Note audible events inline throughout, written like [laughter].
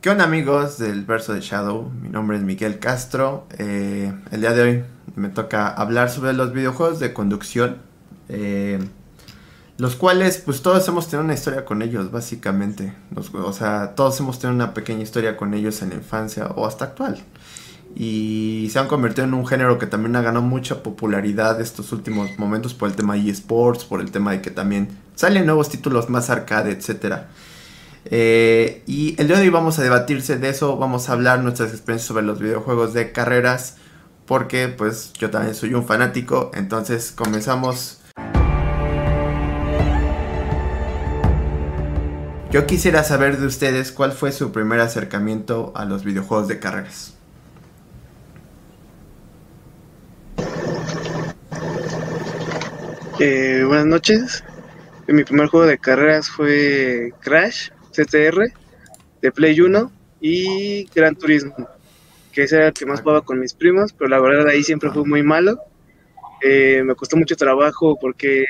¿Qué onda amigos del verso de Shadow? Mi nombre es Miguel Castro. Eh, el día de hoy me toca hablar sobre los videojuegos de conducción. Eh, los cuales pues todos hemos tenido una historia con ellos básicamente. o sea, todos hemos tenido una pequeña historia con ellos en la infancia o hasta actual. Y se han convertido en un género que también ha ganado mucha popularidad estos últimos momentos por el tema de eSports, por el tema de que también salen nuevos títulos más arcade, etcétera. Eh, y el día de hoy vamos a debatirse de eso, vamos a hablar nuestras experiencias sobre los videojuegos de carreras, porque pues yo también soy un fanático, entonces comenzamos. Yo quisiera saber de ustedes cuál fue su primer acercamiento a los videojuegos de carreras. Eh, buenas noches. Mi primer juego de carreras fue Crash CTR de Play 1 y Gran Turismo, que ese era el que más jugaba con mis primos, pero la verdad ahí siempre fue muy malo. Eh, me costó mucho trabajo porque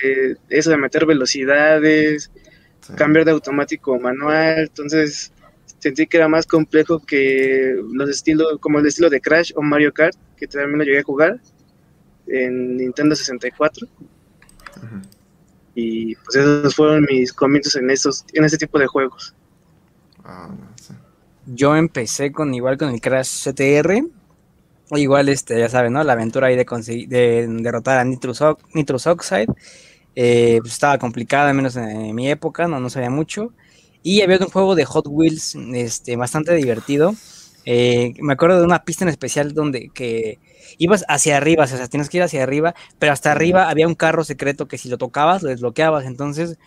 eso de meter velocidades, cambiar de automático a manual, entonces sentí que era más complejo que los estilos, como el estilo de Crash o Mario Kart, que también lo llegué a jugar en Nintendo 64. Y pues esos fueron mis comienzos en esos, en ese tipo de juegos. Ah, Yo empecé con igual con el Crash CTR. Igual, este, ya saben, ¿no? La aventura ahí de conseguir, de derrotar a Nitrous, Oxide. Eh, pues estaba complicada, al menos en, mi época, no, no sabía mucho. Y había un juego de Hot Wheels este, bastante divertido. Eh, me acuerdo de una pista en especial donde que ibas hacia arriba, o sea, tienes que ir hacia arriba, pero hasta arriba había un carro secreto que si lo tocabas lo desbloqueabas. Entonces,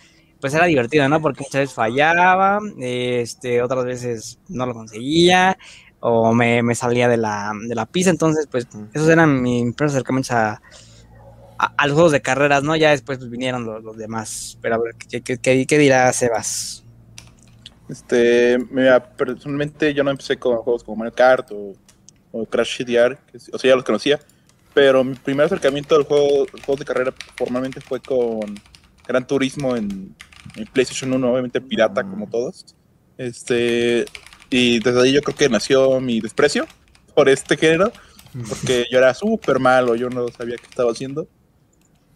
pues era divertido, ¿no? Porque muchas veces fallaba, este, otras veces no lo conseguía, o me, salía de la, de la pista, entonces, pues, esos eran mis primeros acercamientos a, a, los juegos de carreras, ¿no? Ya después pues, vinieron los, demás, pero a ver, ¿qué, qué, qué, dirá Sebas? Este, mira, personalmente yo no empecé con juegos como Mario Kart o, o Crash CDR, o sea, ya los conocía, pero mi primer acercamiento al juego, juegos de carrera formalmente fue con Gran Turismo en, en PlayStation 1, obviamente pirata como todos. Este, y desde ahí yo creo que nació mi desprecio por este género, porque yo era súper malo, yo no sabía qué estaba haciendo.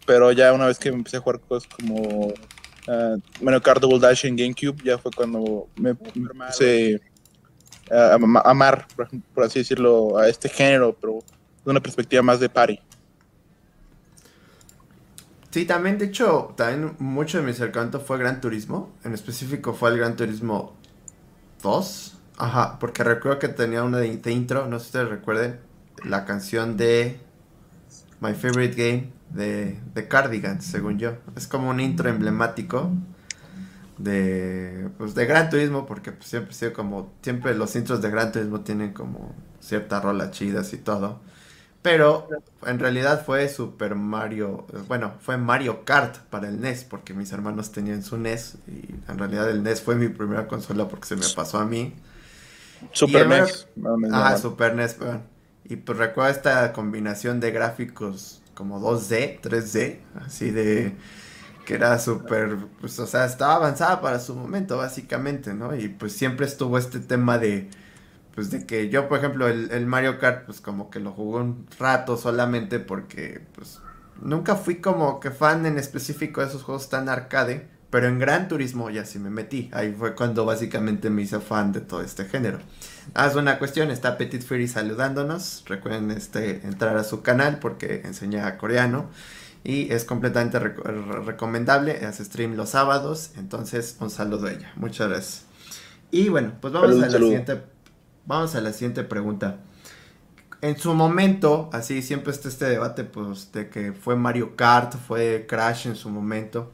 Pero ya una vez que empecé a jugar cosas como uh, Mario Kart Double Dash en GameCube, ya fue cuando me, empecé a amar, por así decirlo, a este género, pero de una perspectiva más de party. Sí, también, de hecho, también mucho de mi acercamiento fue Gran Turismo. En específico fue el Gran Turismo 2. Ajá, porque recuerdo que tenía una de, intro, no sé si ustedes recuerden, la canción de My Favorite Game de, de Cardigans, según yo. Es como un intro emblemático de, pues, de Gran Turismo, porque pues, siempre, sido como, siempre los intros de Gran Turismo tienen como cierta rola chidas y todo. Pero en realidad fue Super Mario, bueno, fue Mario Kart para el NES, porque mis hermanos tenían su NES y en realidad el NES fue mi primera consola porque se me pasó a mí. Super NES. Ah, Super NES, Y pues recuerdo esta combinación de gráficos como 2D, 3D, así de que era súper, pues o sea, estaba avanzada para su momento básicamente, ¿no? Y pues siempre estuvo este tema de pues de que yo, por ejemplo, el, Mario Kart, pues como que lo jugué un rato solamente porque, pues, nunca fui como que fan en específico de esos juegos tan arcade, pero en Gran Turismo ya sí me metí. Ahí fue cuando básicamente me hice fan de todo este género. Haz ah, una cuestión, está Petit Fury saludándonos. Recuerden este, entrar a su canal porque enseña coreano. Y es completamente recomendable. Hace stream los sábados. Entonces, un saludo a ella. Muchas gracias. Y bueno, pues vamos a la siguiente Vamos a la siguiente pregunta. En su momento, así siempre está este debate, pues, de que fue Mario Kart, fue Crash en su momento.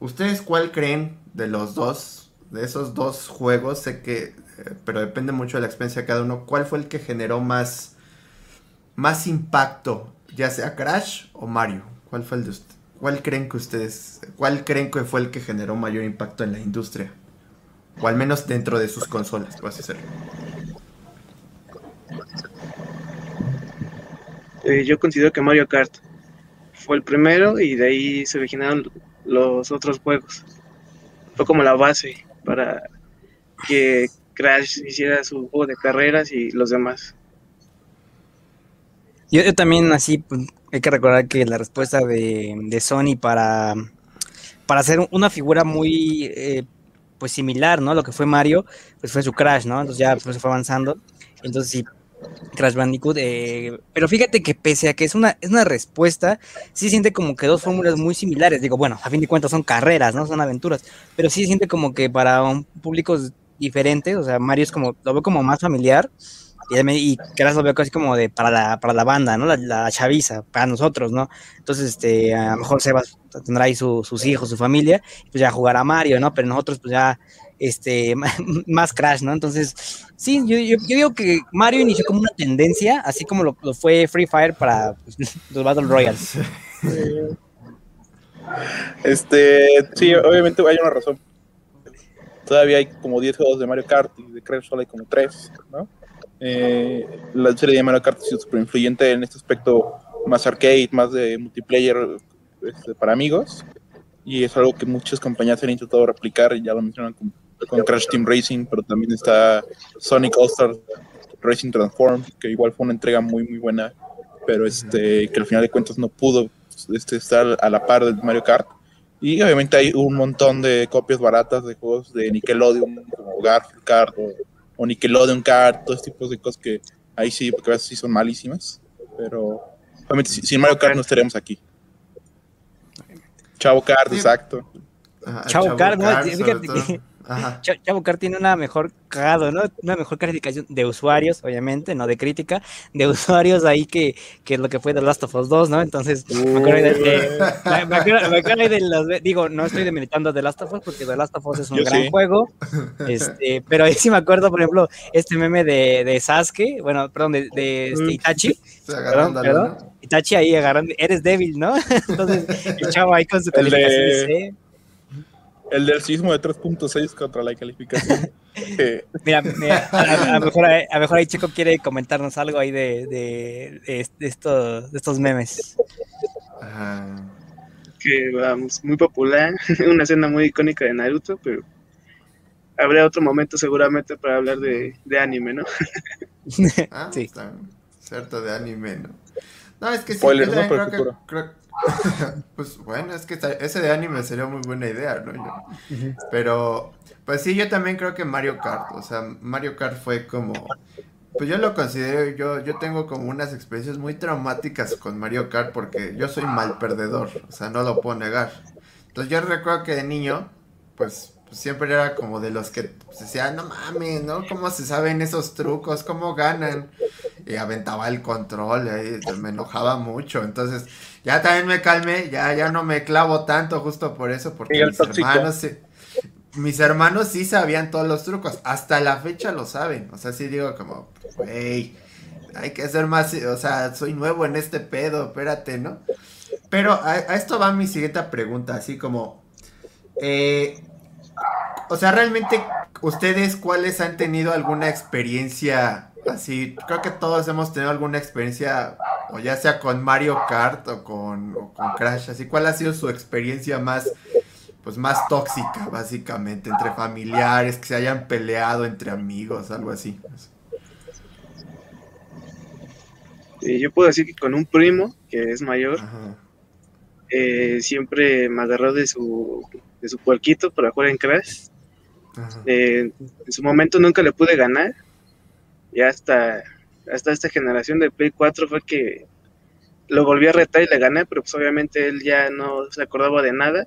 ¿Ustedes cuál creen de los dos, de esos dos juegos? Sé que, eh, pero depende mucho de la experiencia de cada uno. ¿Cuál fue el que generó más, más impacto, ya sea Crash o Mario? ¿Cuál fue el de usted? ¿Cuál creen que ustedes, cuál creen que fue el que generó mayor impacto en la industria? O al menos dentro de sus consolas, vas a. Eh, yo considero que Mario Kart fue el primero y de ahí se originaron los otros juegos. Fue como la base para que Crash hiciera su juego de carreras y los demás. Yo, también así pues, hay que recordar que la respuesta de, de Sony para, para hacer una figura muy eh, pues similar, ¿no? Lo que fue Mario, pues fue su Crash, ¿no? Entonces ya pues, se fue avanzando. Entonces sí, Crash Bandicoot. Eh, pero fíjate que pese a que es una, es una respuesta, sí siente como que dos fórmulas muy similares. Digo, bueno, a fin de cuentas son carreras, ¿no? Son aventuras. Pero sí siente como que para un público diferente, o sea, Mario es como, lo veo como más familiar. Y, y Crash lo veo casi como de para la, para la banda, ¿no? La, chaviza, para nosotros, ¿no? Entonces, este, a lo mejor Sebas tendrá ahí sus hijos, su familia, pues ya jugará Mario, ¿no? Pero nosotros, pues ya este, [laughs] más Crash, ¿no? Entonces, sí, yo, yo, digo que Mario inició como una tendencia, así como lo, fue Free Fire para pues, [laughs] los Battle Royals. Este, sí, obviamente hay una razón. Todavía hay como 10 juegos de Mario Kart y de Crash solo hay como 3, ¿no? Eh, la serie de Mario Kart ha sido súper influyente en este aspecto más arcade, más de multiplayer este, para amigos. Y es algo que muchas compañías han intentado replicar, y ya lo mencionan con con Crash Team Racing, pero también está Sonic All Star Racing Transform, que igual fue una entrega muy, muy buena, pero este, que al final de cuentas no pudo este, estar a la par de Mario Kart. Y obviamente hay un montón de copias baratas de juegos de Nickelodeon, como Garfield Kart o, Nickelodeon Kart, todos tipos de cosas que ahí sí, porque a veces sí son malísimas, pero obviamente sin Mario Kart no estaríamos aquí. Chavo Kart, exacto. Chavo, Kart, ¿no? fíjate Chavo Car tiene una mejor cagado, ¿no? Una mejor calificación de usuarios, obviamente, no de crítica, de [laughs] usuarios ahí que, que lo que fue The Last of Us 2, ¿no? Entonces, me acuerdo de, los, digo, no estoy demeritando The Last of Us porque The Last of Us es un gran juego, este, pero ahí sí me acuerdo, por ejemplo, este meme de, de Sasuke, bueno, perdón, de, de este. Itachi, [laughs] perdón, perdón, Itachi ahí agarrando, eres débil, ¿no? [laughs] Entonces, el chavo ahí con su calificación el del sismo de 3.6 contra la calificación. [laughs] mira, [laughs] a, lo mejor, a, mejor, ahí Chico quiere comentarnos algo ahí de, de, de, estos, de estos memes. Que vamos, muy popular, [laughs] una escena muy icónica de Naruto, pero habría otro momento seguramente para hablar de, de anime, ¿no? ah, sí. Está cierto, de anime, ¿no? No, es que sí, Spoilers, no, creo, que, creo, [laughs] pues bueno, es que ese de anime sería muy buena idea, ¿no? Pero, pues sí, yo también creo que Mario Kart, o sea, Mario Kart fue como, pues yo lo considero, yo, yo tengo como unas experiencias muy traumáticas con Mario Kart porque yo soy mal perdedor, o sea, no lo puedo negar. Entonces yo recuerdo que de niño, pues, siempre era como de los que pues, decían, no mames, ¿no? ¿Cómo se saben esos trucos? ¿Cómo ganan? Y aventaba el control, y me enojaba mucho, entonces ya también me calmé, ya, ya no me clavo tanto justo por eso, porque mis hermanos, sí, mis hermanos sí sabían todos los trucos, hasta la fecha lo saben, o sea, sí digo como, güey, hay que ser más, o sea, soy nuevo en este pedo, espérate, ¿no? Pero a, esto va mi siguiente pregunta, así como, eh, o sea, realmente ustedes cuáles han tenido alguna experiencia así, creo que todos hemos tenido alguna experiencia, o ya sea con Mario Kart o con, Crash, así, ¿cuál ha sido su experiencia más, pues más tóxica, básicamente, entre familiares, que se hayan peleado entre amigos, algo así? yo puedo decir que con un primo, que es mayor, eh, siempre me agarró de su, de su puerquito para jugar en Crash. Eh, en su momento nunca le pude ganar, ya hasta, hasta esta generación de Play 4 fue que lo volví a retar y le gané, pero pues obviamente él ya no se acordaba de nada.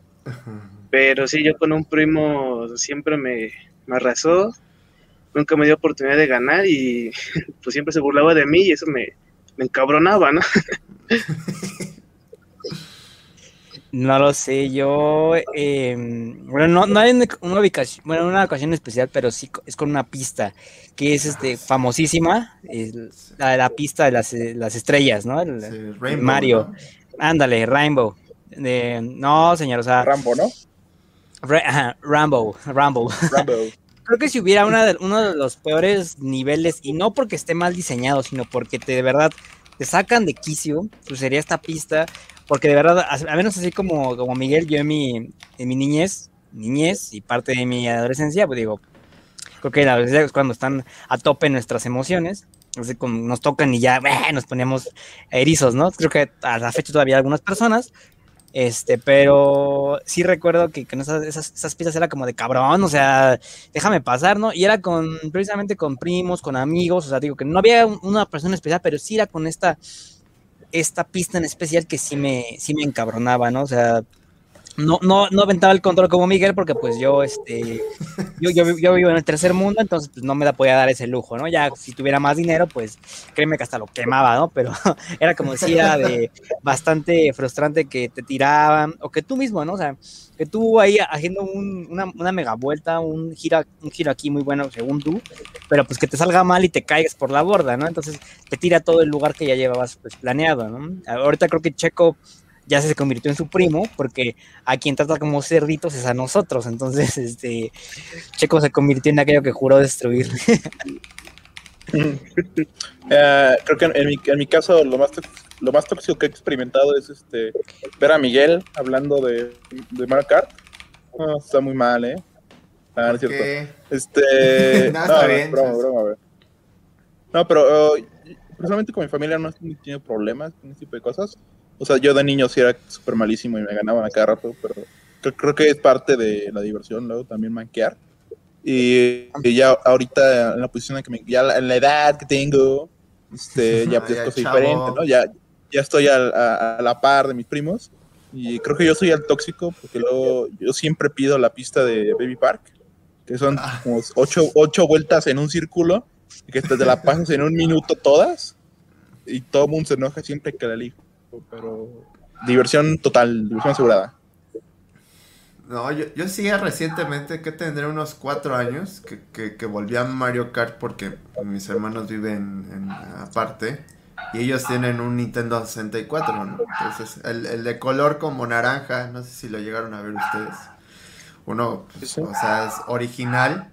Pero sí, yo con un primo siempre me, me arrasó, nunca me dio oportunidad de ganar y [laughs] pues siempre se burlaba de mí y eso me, me encabronaba, ¿no? [laughs] No lo sé, yo, em, bueno, no, no hay una ubicación, bueno, una ocasión especial, pero sí es con una pista que es este famosísima, la, la, pista de las, las estrellas, ¿no? Mario. Ándale, Rainbow. no, señor, o sea. Rambo, ¿no? Rambo, Rambo. [laughs] Creo que si hubiera una de, uno de los peores niveles, y no porque esté mal diseñado, sino porque te, de verdad te sacan de quicio, pues sería esta pista porque de verdad, a, menos así como, como Miguel, yo en mi, en mi niñez, niñez y parte de mi adolescencia, pues digo, Creo que a veces es cuando están a tope nuestras emociones, así como nos tocan y ya [laughs] nos poníamos erizos, ¿no? Creo que a la fecha todavía algunas personas, este, pero sí recuerdo que con esas, esas, piezas era como de cabrón, o sea, déjame pasar, ¿no? Y era con, precisamente con primos, con amigos, o sea, digo que no había una persona especial, pero sí era con esta, esta pista en especial que sí me, sí me encabronaba, ¿no? O sea, no, no, no aventaba el control como Miguel porque pues yo, este, yo, yo, vivo en el tercer mundo, entonces pues no me da podía dar ese lujo, ¿no? Ya si tuviera más dinero, pues créeme que hasta lo quemaba, ¿no? Pero [laughs] era como decía, de bastante frustrante que te tiraban, o que tú mismo, ¿no? O sea, que tú ahí haciendo una, una, mega vuelta, un giro, un giro aquí muy bueno según tú, pero pues que te salga mal y te caigas por la borda, ¿no? Entonces te tira todo el lugar que ya llevabas pues planeado, ¿no? Ahorita creo que Checo ya se convirtió en su primo, porque a quien trata como cerditos es a nosotros. Entonces, [laughs] este Checo se convirtió en aquello que juró destruir. [laughs] Eh, creo que en mi, en mi, caso lo más lo más tóxico que he experimentado es este ver a Miguel hablando de, de Mario Kart. está muy mal, ¿eh? Ah, no es cierto. Este. [laughs] no, está bien. Broma, broma, no, pero uh, personalmente con mi familia no he tenido problemas con ese tipo de cosas. O sea, yo de niño sí era súper malísimo y me ganaban a cada rato, pero creo, que es parte de la diversión, luego también manquear. Y, ya ahorita en la posición en que me, ya en la edad que tengo, este, [laughs] ya pues es diferente, ¿no? Ya, ya estoy a, la par de mis primos y creo que yo soy el tóxico porque luego yo siempre pido la pista de Baby Park, que son ah. como ocho, ocho vueltas en un círculo y que te la pasas en un minuto todas y todo el mundo se enoja siempre que la elijo pero diversión total, diversión asegurada. No, yo, yo sí recientemente, que tendré unos cuatro años, que, que, volví a Mario Kart porque mis hermanos viven en, aparte y ellos tienen un Nintendo 64, Entonces, el, el, de color como naranja, no sé si lo llegaron a ver ustedes. Uno, pues, o sea, es original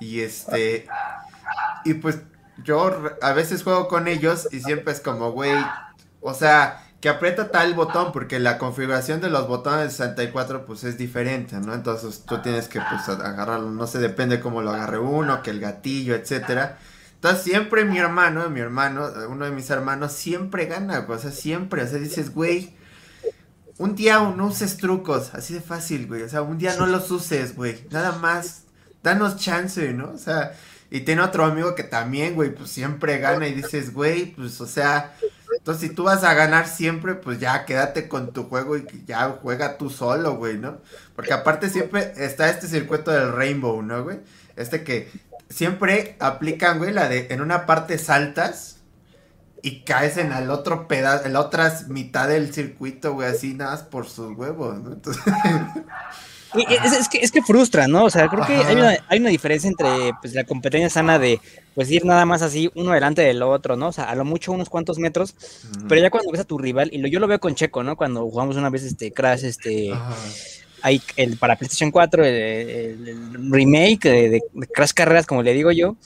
y este... Y pues yo a veces juego con ellos y siempre es como, güey, o sea, que aprieta tal botón, porque la configuración de los botones de 64 pues es diferente, ¿no? Entonces tú tienes que pues agarrarlo, no sé, depende cómo lo agarre uno, que el gatillo, etcétera. Entonces siempre mi hermano, mi hermano, uno de mis hermanos siempre gana, o sea, siempre, o sea, dices, güey, un día no uses trucos, así de fácil, güey, o sea, un día no los uses, güey, nada más, danos chance, ¿no? O sea, y tiene otro amigo que también, güey, pues siempre gana y dices, güey, pues, o sea, entonces, si tú vas a ganar siempre, pues ya quédate con tu juego y ya juega tú solo, güey, ¿no? Porque aparte siempre está este circuito del Rainbow, ¿no, güey? Este que siempre aplican, güey, la de en una parte saltas y caes en el otro pedazo, en la otra mitad del circuito, güey, así nada por sus huevos, ¿no? Entonces... [laughs] Es, que, es que frustra, ¿no? O sea, creo que hay una, hay una diferencia entre pues, la competencia sana de pues ir nada más así uno delante del otro, ¿no? O sea, a lo mucho unos cuantos metros, pero ya cuando ves a tu rival, y lo, yo lo veo con Checo, ¿no? Cuando jugamos una vez este Crash, este... Hay el para PlayStation 4, el, remake de, de, Crash Carreras, como le digo yo,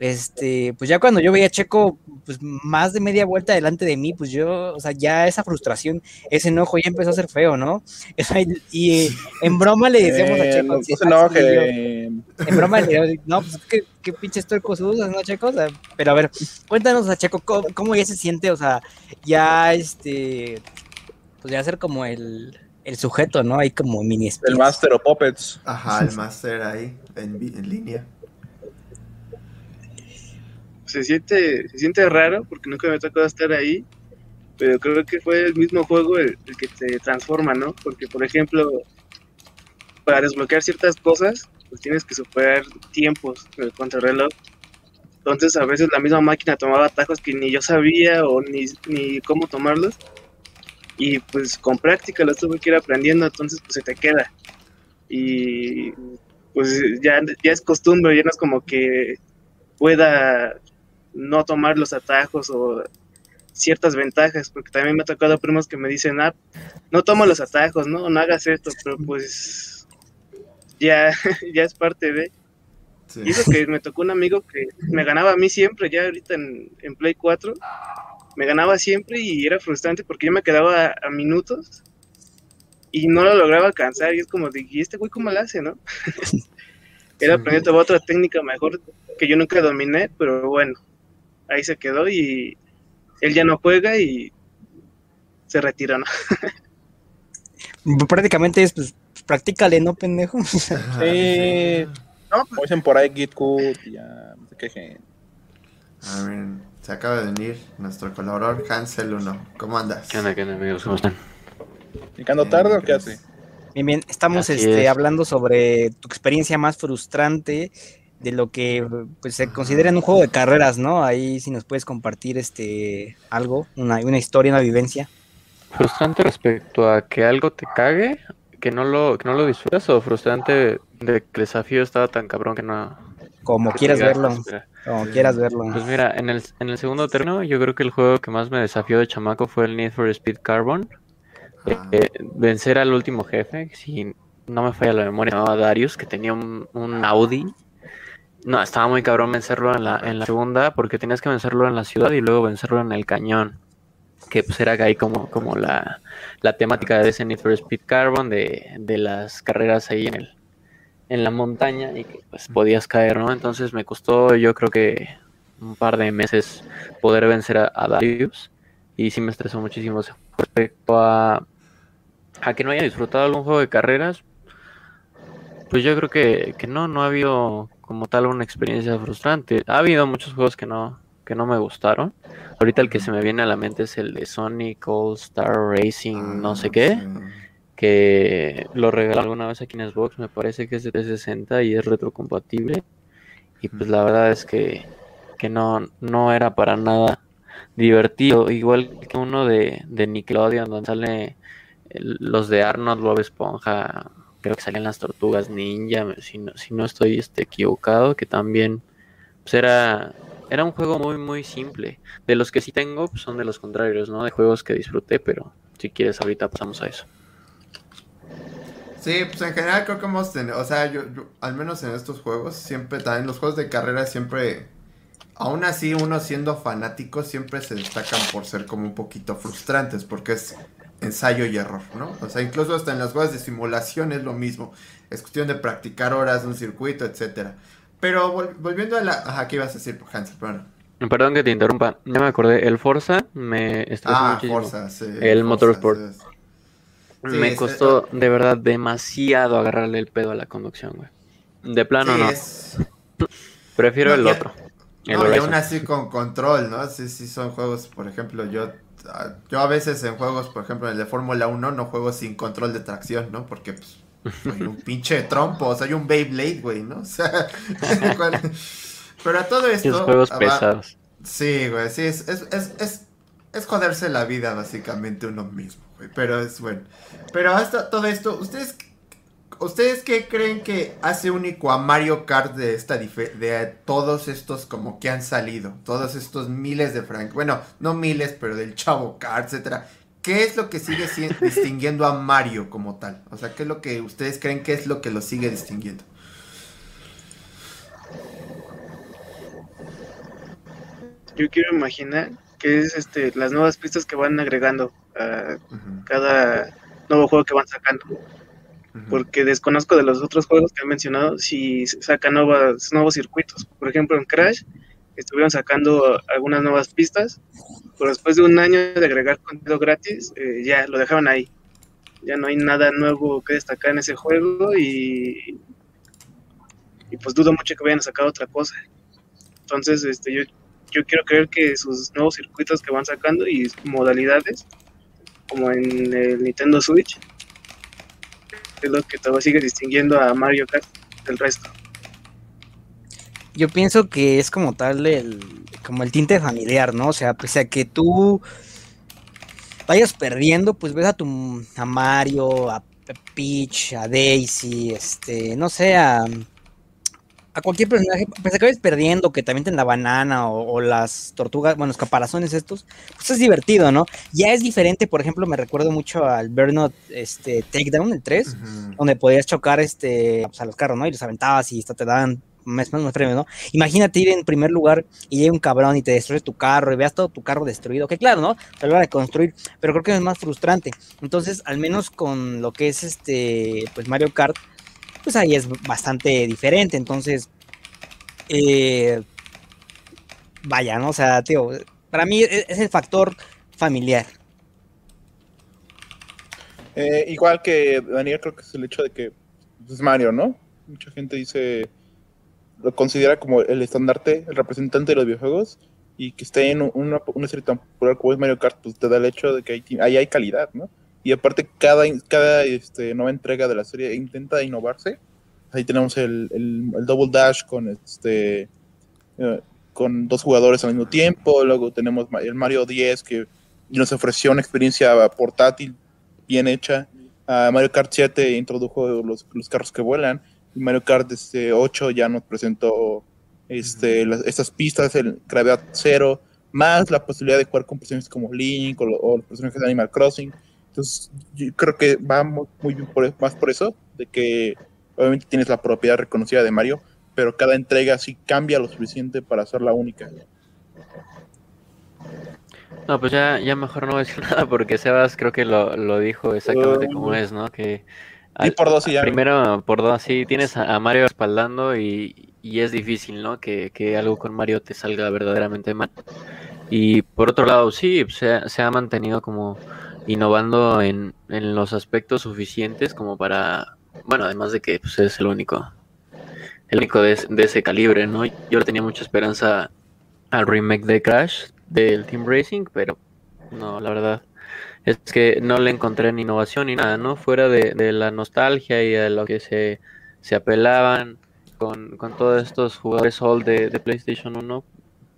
este, pues ya cuando yo veía a Checo, pues más de media vuelta delante de mí, pues yo, o sea, ya esa frustración, ese enojo ya empezó a ser feo, ¿no? [laughs] Y en broma le decíamos a eh, Checo, no, en broma le decíamos, no, pues qué, qué pinches tuercos usas, ¿no, Checo? O sea, pero a ver, cuéntanos a Checo, ¿cómo, ya se siente, o sea, ya este, pues ya ser como el, el sujeto, ¿no? Hay como mini El Master o Puppets. Ajá, el Master ahí, en, en línea se siente, se siente raro porque nunca me tocado estar ahí, pero creo que fue el mismo juego el, que te transforma, ¿no? Porque, por ejemplo, para desbloquear ciertas cosas, pues tienes que superar tiempos el contrarreloj. Entonces, a veces la misma máquina tomaba atajos que ni yo sabía o ni, ni cómo tomarlos. Y pues con práctica los tuve que ir aprendiendo, entonces pues se te queda. Y pues ya, ya es costumbre, ya no es como que pueda no tomar los atajos o ciertas ventajas, porque también me ha tocado primos que me dicen, ah, no tomo los atajos, no, no hagas esto, pero pues ya, [laughs] ya es parte de... Y eso que me tocó un amigo que me ganaba a mí siempre, ya ahorita en, en Play 4, me ganaba siempre y era frustrante porque yo me quedaba a, minutos y no lo lograba alcanzar y es como de, ¿y este güey cómo lo hace, no? [laughs] Él aprendió otra técnica mejor que yo nunca dominé, pero bueno, ahí se quedó y él ya no juega y se retiró, ¿no? [laughs] Prácticamente es, pues, practícale, ¿no, pendejo? [laughs] sí. No, pues, dicen por ahí Git ya, no se quejen. A ver, se acaba de venir nuestro colaborador Hansel 1. ¿Cómo andas? ¿Qué onda, qué onda, amigos? ¿Cómo están? ¿Picando tarde o qué hace? Bien, bien, estamos este, hablando sobre tu experiencia más frustrante de lo que pues, se considera en un juego de carreras, ¿no? Ahí si nos puedes compartir este algo, una, una historia, una vivencia. Frustrante respecto a que algo te cague, que no lo, que no lo disfrutas, o frustrante de que el desafío estaba tan cabrón que no. Como quieras verlo. Como quieras verlo. Pues mira, en el, en el segundo término, yo creo que el juego que más me desafió de chamaco fue el Need for Speed Carbon. Ah. Eh, vencer al último jefe, si no me falla la memoria, llamaba Darius, que tenía un, un Audi no, estaba muy cabrón vencerlo en la, en la segunda porque tenías que vencerlo en la ciudad y luego vencerlo en el cañón. Que pues era ahí como, como la, temática de ese Need for Speed Carbon, de, de, las carreras ahí en el en la montaña y que pues podías caer, ¿no? Entonces me costó yo creo que un par de meses poder vencer a, Darius y sí me estresó muchísimo respecto a, a que no haya disfrutado algún juego de carreras, pues yo creo que, que no, no ha habido como tal una experiencia frustrante. Ha habido muchos juegos que no, que no me gustaron. Ahorita el que se me viene a la mente es el de Sonic All Star Racing, no sé ah, qué, que lo regalé alguna vez aquí en Xbox, me parece que es de 360 y es retrocompatible. Y pues la verdad es que, que no, no era para nada divertido. Igual que uno de, de Nickelodeon, donde sale los de Arnold, Bob Esponja, creo que salían las tortugas ninja, si no, si no estoy este, equivocado, que también pues era, era un juego muy, muy simple. De los que sí tengo, pues, son de los contrarios, ¿no? De juegos que disfruté, pero si quieres ahorita pasamos a eso. Sí, pues en general creo que hemos tenido, o sea, yo, al menos en estos juegos, siempre también los juegos de carrera siempre, aún así uno siendo fanático, siempre se destacan por ser como un poquito frustrantes, porque es ensayo y error, ¿no? O sea, incluso hasta en las juegos de simulación es lo mismo. Es cuestión de practicar horas de un circuito, etcétera. Pero volviendo a la... Ajá, ¿qué ibas a decir, Hansel? Perdón. Perdón que te interrumpa. Ya me acordé. El Forza me estresó ah, muchísimo. Forza, sí. El Motorsport. me costó de verdad demasiado agarrarle el pedo a la conducción, güey. De plano no. [laughs] Prefiero el otro. no, y aún así con control, ¿no? Sí, sí, son juegos, por ejemplo, yo yo a veces en juegos, por ejemplo, en el de Fórmula 1, no juego sin control de tracción, ¿no? Porque pues, soy un pinche trompo, soy un Beyblade, güey, ¿no? [laughs] O sea, pero a todo esto... Los juegos pesados. Sí, güey, sí, es, es, es, es, es joderse la vida básicamente uno mismo, güey, pero es bueno. Pero hasta todo esto, ¿ustedes ¿Ustedes qué creen que hace único a Mario Kart de esta de todos estos como que han salido? Todos estos miles de frank, bueno, no miles, pero del Chavo Kart, etcétera. ¿Qué es lo que sigue [laughs] distinguiendo a Mario como tal? O sea, ¿qué es lo que ustedes creen que es lo que lo sigue distinguiendo? Yo quiero imaginar que es este las nuevas pistas que van agregando a cada nuevo juego que van sacando porque desconozco de los otros juegos que han mencionado si sacan nuevos circuitos. Por ejemplo, en Crash estuvieron sacando algunas nuevas pistas, pero después de un año de agregar contenido gratis, eh, ya lo dejaron ahí. Ya no hay nada nuevo que destacar en ese juego y, y pues dudo mucho que vayan a sacar otra cosa. Entonces, este, yo, yo quiero creer que sus nuevos circuitos que van sacando y modalidades, como en el Nintendo Switch, es lo que todo sigue distinguiendo a Mario Kart del resto. Yo pienso que es como tal el, como el tinte familiar, ¿no? O sea, pese a que tú vayas perdiendo, pues ves a tu a Mario, a Peach, a Daisy, este, no sé, a, a cualquier personaje, pues acabes perdiendo, que también ten la banana o, las tortugas, bueno, los caparazones estos, pues es divertido, ¿no? Ya es diferente, por ejemplo, me recuerdo mucho al Burnout este, Takedown, el 3, donde podías chocar este, pues, a los carros, ¿no? Y los aventabas y hasta te daban más, más, más premios, ¿no? Imagínate ir en primer lugar y llega un cabrón y te destruye tu carro y veas todo tu carro destruido, que claro, ¿no? Te lo de construir, pero creo que es más frustrante. Entonces, al menos con lo que es este, pues Mario Kart, pues ahí es bastante diferente. Entonces, eh, vaya, ¿no? O sea, tío, para mí e-, es el factor familiar. Eh, igual que Daniel, creo que es el hecho de que es Mario, ¿no? Mucha gente dice, lo considera como el estandarte, el representante de los videojuegos, y que esté en una, serie tan popular como es Mario Kart, pues te da el hecho de que ahí, hay calidad, ¿no? Y aparte, cada, cada este, nueva entrega de la serie intenta innovarse. Ahí tenemos el, el, Double Dash con este eh, con dos jugadores al mismo tiempo. Luego tenemos el Mario 10 que nos ofreció una experiencia portátil bien hecha. Mario Kart 7 introdujo los, los, carros que vuelan. Y Mario Kart este, 8 ya nos presentó este, estas pistas, el gravedad cero, más la posibilidad de jugar con personajes como Link o, los personajes de Animal Crossing. Entonces, yo creo que va muy, bien por, más por eso, de que obviamente tienes la propiedad reconocida de Mario, pero cada entrega sí cambia lo suficiente para hacerla única. No, pues ya, ya mejor no decir [laughs] nada porque Sebas creo que lo, lo dijo exactamente como es, ¿no? Que por dos y ya. Primero por dos, sí, tienes a, Mario respaldando y, y es difícil, ¿no? Que, que, algo con Mario te salga verdaderamente mal. Y por otro lado, sí, se, se ha mantenido como innovando en, en, los aspectos suficientes como para, bueno, además de que pues, es el único, el único de, de ese calibre, ¿no? Yo tenía mucha esperanza al remake de Crash, del Team Racing, pero no, la verdad es que no le encontré ni innovación ni nada, ¿no? Fuera de, la nostalgia y de lo que se, se apelaban con, con, todos estos jugadores old de, de, PlayStation 1,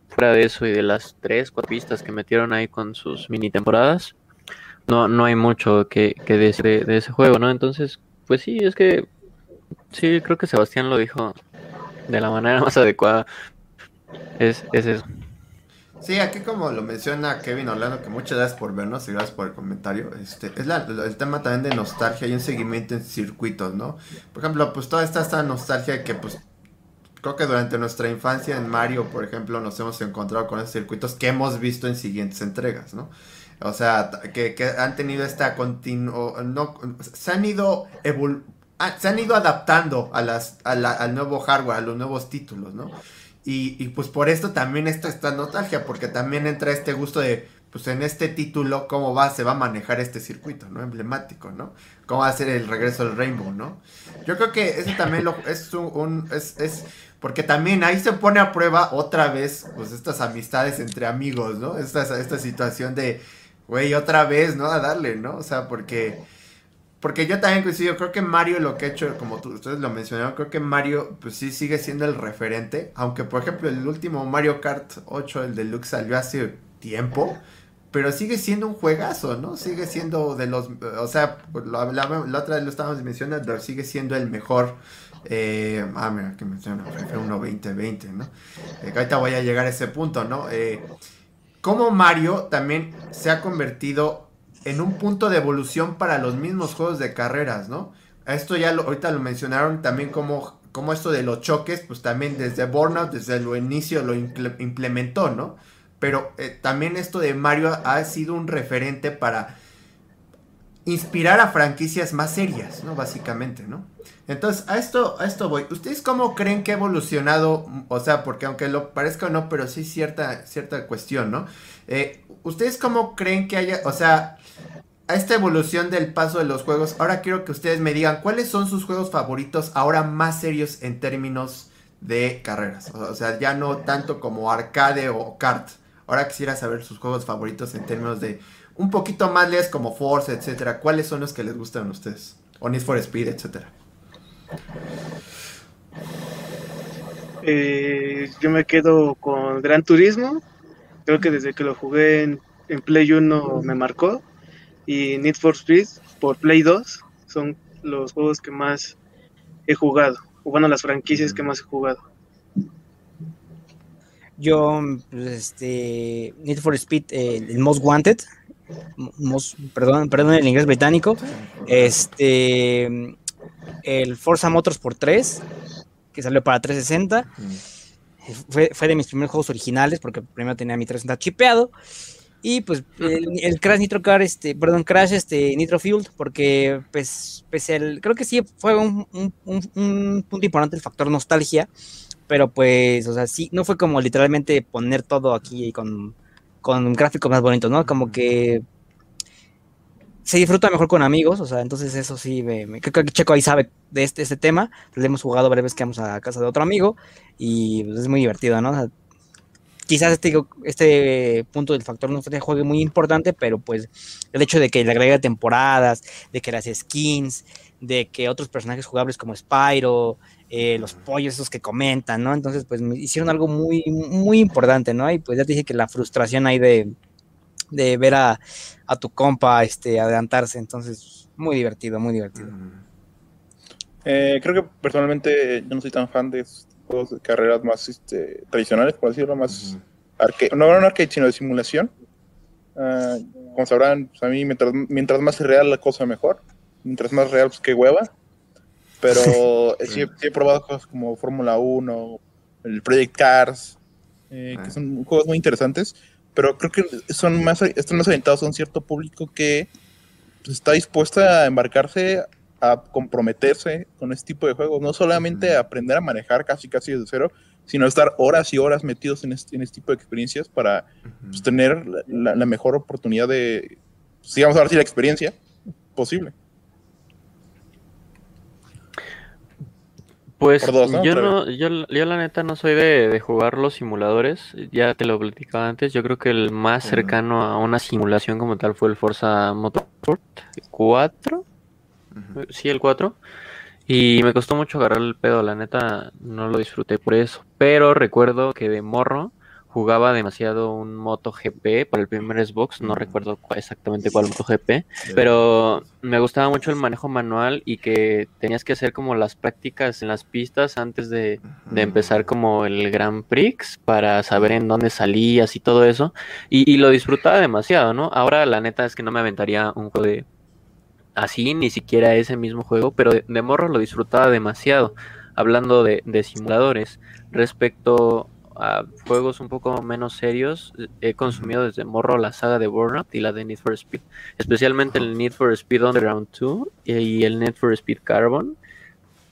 fuera de eso y de las tres, cuatro pistas que metieron ahí con sus mini temporadas, no, no hay mucho que, que decir de, ese juego, ¿no? Entonces, pues sí, es que sí, creo que Sebastián lo dijo de la manera [laughs] más adecuada. Es, es eso. Sí, aquí como lo menciona Kevin Orlando, que muchas gracias por vernos y gracias por el comentario. Este, es el tema también de nostalgia y un seguimiento en circuitos, ¿no? Por ejemplo, pues toda esta, esta nostalgia que pues creo que durante nuestra infancia en Mario, por ejemplo, nos hemos encontrado con esos circuitos que hemos visto en siguientes entregas, ¿no? O sea, que, han tenido esta continuo, no, se han ido ah, se han ido adaptando a las, al nuevo hardware, a los nuevos títulos, ¿no? Y, pues por esto también esto está nostalgia, porque también entra este gusto de, pues en este título, cómo va, se va a manejar este circuito, ¿no? Emblemático, ¿no? Cómo va a ser el regreso del Rainbow, ¿no? Yo creo que eso también lo, es un, es, es, porque también ahí se pone a prueba otra vez, pues estas amistades entre amigos, ¿no? Esta, esta situación de, güey, otra vez, ¿no? A darle, ¿no? O sea, porque porque yo también coincido, creo que Mario lo que ha hecho, como ustedes lo mencionaron, creo que Mario pues sí sigue siendo el referente, aunque por ejemplo el último Mario Kart 8, el Deluxe salió hace tiempo, pero sigue siendo un juegazo, ¿no? Sigue siendo de los, o sea, la, la, otra vez lo estábamos mencionando, sigue siendo el mejor, eh, ah, mira, que menciona, fue uno 2020, ¿no? Eh, ahorita voy a llegar a ese punto, ¿no? Eh, como Mario también se ha convertido en un punto de evolución para los mismos juegos de carreras, ¿no? Esto ya lo, ahorita lo mencionaron también como, como esto de los choques, pues también desde Burnout, desde el inicio lo implementó, ¿no? Pero eh, también esto de Mario ha sido un referente para inspirar a franquicias más serias, ¿no? Básicamente, ¿no? Entonces, a esto, a esto voy. ¿Ustedes cómo creen que ha evolucionado? O sea, porque aunque lo parezca o no, pero sí cierta, cierta cuestión, ¿no? Eh, ¿Ustedes cómo creen que haya, o sea, a esta evolución del paso de los juegos, ahora quiero que ustedes me digan cuáles son sus juegos favoritos ahora más serios en términos de carreras? O sea, ya no tanto como arcade o kart. Ahora quisiera saber sus juegos favoritos en términos de un poquito más leves como Force, etcétera. ¿Cuáles son los que les gustan a ustedes? O Need for Speed, etcétera. Eh, yo me quedo con Gran Turismo. Creo que desde que lo jugué en, Play 1 me marcó. Y Need for Speed por Play 2 son los juegos que más he jugado. Bueno, las franquicias que más he jugado. Yo, pues, este, Need for Speed, eh, el Most Wanted, perdón, perdón el inglés británico, este, el Forza por 3, que salió para 360. Fue, fue, de mis primeros juegos originales, porque primero tenía mi 360 chipeado. Y pues el, Crash Nitro Car, este, perdón, Crash este, Nitro Fuel, porque pues, pues el, creo que sí fue un, un, punto importante el factor nostalgia, pero pues, o sea, sí, no fue como literalmente poner todo aquí con, con gráficos más bonitos, ¿no? Como que se disfruta mejor con amigos, o sea, entonces eso sí, me, creo que Checo ahí sabe de este, este tema, le hemos jugado veces que vamos a casa de otro amigo y pues, es muy divertido, ¿no? quizás este, este punto del factor no juegue muy importante, pero pues el hecho de que le agregue temporadas, de que las skins, de que otros personajes jugables como Spyro, eh, los pollos esos que comentan, ¿no? Entonces, pues me hicieron algo muy, muy importante, ¿no? Y pues ya te dije que la frustración ahí de, de ver a, tu compa este, adelantarse, entonces, muy divertido, muy divertido. Eh, creo que personalmente yo no soy tan fan de juegos de carreras más este, tradicionales, por decirlo, más arcade, no un arcade, sino de simulación. Ah, como sabrán, pues, a mí mientras, mientras más real la cosa mejor, mientras más real, pues qué hueva. Pero [laughs] sí, he probado cosas como Fórmula 1, el Project Cars, eh, que ah. son juegos muy interesantes, pero creo que son más, están más orientados a un cierto público que pues, está dispuesta a embarcarse a comprometerse con este tipo de juegos, no solamente a aprender a manejar casi casi desde cero, sino estar horas y horas metidos en este, tipo de experiencias para pues, tener la, mejor oportunidad de, pues, digamos ahora sí, la experiencia posible. Pues yo, no, yo, la neta no soy de, jugar los simuladores, ya te lo platicaba antes, yo creo que el más cercano a una simulación como tal fue el Forza Motorsport 4, Sí, el 4. Y me costó mucho agarrar el pedo, la neta no lo disfruté por eso. Pero recuerdo que de morro jugaba demasiado un MotoGP para el primer Xbox, no recuerdo exactamente cuál MotoGP, pero me gustaba mucho el manejo manual y que tenías que hacer como las prácticas en las pistas antes de, empezar como el Grand Prix para saber en dónde salías y todo eso. Y, y, lo disfrutaba demasiado, ¿no? Ahora la neta es que no me aventaría un juego de así, ni siquiera ese mismo juego, pero de, morro lo disfrutaba demasiado. Hablando de, simuladores, respecto a juegos un poco menos serios, he consumido desde morro la saga de Burnout y la de Need for Speed, especialmente el Need for Speed Underground 2 y el Need for Speed Carbon.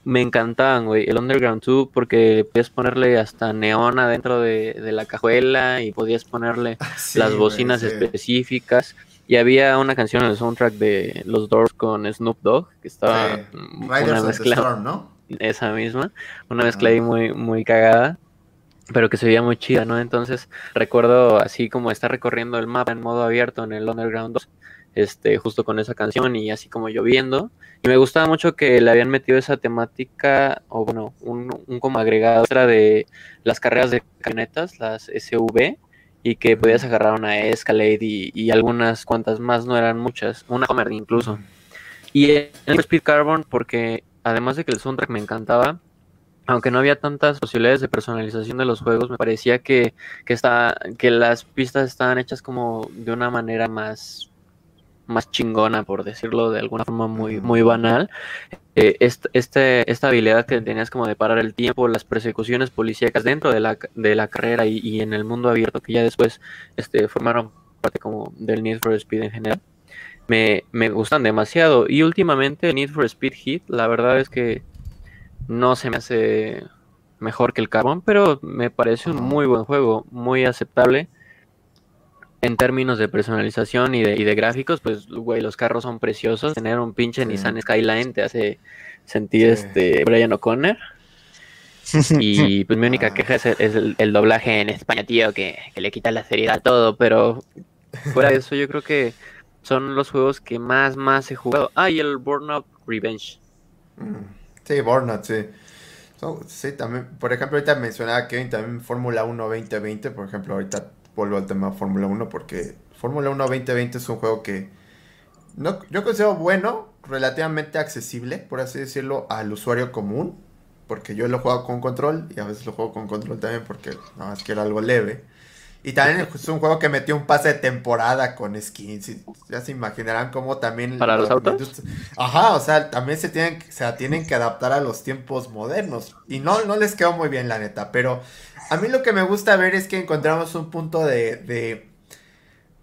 Me encantaban, güey, el Underground 2 porque podías ponerle hasta neona dentro de, la cajuela y podías ponerle [laughs] las bocinas específicas. Y había una canción en el soundtrack de Los Doors con Snoop Dogg, que estaba una mezcla. ¿no? Esa misma, una mezcla ahí muy, muy cagada, pero que se veía muy chida, ¿no? Entonces recuerdo así como estar recorriendo el mapa en modo abierto en el Underground 2, este, justo con esa canción y así como lloviendo. Y me gustaba mucho que le habían metido esa temática, o bueno, un, un como agregado extra de las carreras de camionetas, las SV, y que podías agarrar una Escalade y, algunas cuantas más, no eran muchas, una Homer incluso. Y el Speed Carbon, porque además de que el soundtrack me encantaba, aunque no había tantas posibilidades de personalización de los juegos, me parecía que, que, está, que las pistas estaban hechas como de una manera más más chingona, por decirlo de alguna forma muy, muy banal. Eh, este, esta habilidad que tenías como de parar el tiempo, las persecuciones policíacas dentro de la, de la carrera y, en el mundo abierto que ya después este, formaron parte como del Need for Speed en general, me, me gustan demasiado. Y últimamente Need for Speed Hit, la verdad es que no se me hace mejor que el Carbon, pero me parece un muy buen juego, muy aceptable en términos de personalización y de, y de gráficos, pues, güey, los carros son preciosos. Tener un pinche Nissan Skyline te hace sentir este Brian O'Connor. [laughs] Y pues mi única queja es, el, doblaje en España, tío, que, le quita la seriedad a todo, pero fuera de eso yo creo que son los juegos que más, más he jugado. Ah, y el Burnout Revenge. Mm. Sí, Burnout, sí. sí, también, por ejemplo, ahorita mencionaba Kevin también Fórmula 1 2020, por ejemplo, ahorita vuelvo al tema Fórmula 1 porque Fórmula 1 2020 es un juego que no, yo considero bueno, relativamente accesible, por así decirlo, al usuario común. Porque yo lo juego con control y a veces lo juego con control también porque nada más quiero algo leve. Y también es un juego que metió un pase de temporada con skins. ya se imaginarán cómo también. ¿Para los autos? Ajá, o sea, también se tienen, se tienen que adaptar a los tiempos modernos. Y no, no les quedó muy bien, la neta. Pero a mí lo que me gusta ver es que encontramos un punto de,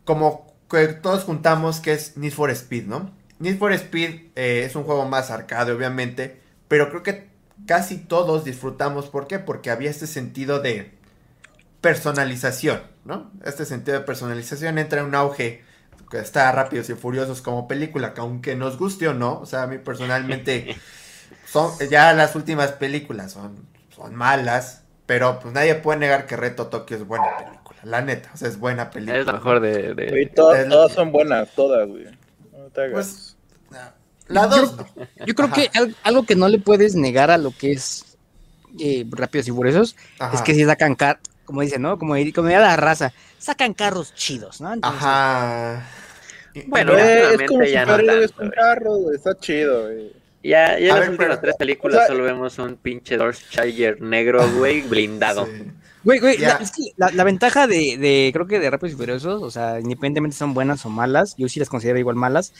como que todos juntamos que es Need for Speed, ¿no? Need for Speed eh, es un juego más arcade, obviamente, pero creo que casi todos disfrutamos. ¿Por qué? Porque había este sentido de personalización, ¿no? Este sentido de personalización entra en un auge que está Rápidos y Furiosos como película, que aunque nos guste o no, o sea, a mí personalmente [laughs] son ya las últimas películas son, son malas, pero pues nadie puede negar que Reto Tokio es buena película, la neta, o sea, es buena película. Es la mejor de... de... Güey, todas, todas son buenas, todas, güey. No te hagas. Pues, la dos no. Yo creo que al- algo que no le puedes negar a lo que es eh, Rápidos y Furiosos Ajá. es que si sacan car como dicen, ¿no? Como, como diría la raza, sacan carros chidos, ¿no? Entonces, Ajá. Bueno, es como ya no superhéroes tanto, con güey. carros, güey. Está chido, güey. Ya, ya en las ver, últimas pero- tres películas o sea- solo vemos un pinche Dodge Charger negro, güey, blindado. Sí. Güey, güey, la, es que la, la ventaja de, de, creo que de Rápidos y Furiosos, o sea, independientemente son buenas o malas, yo sí las considero igual malas,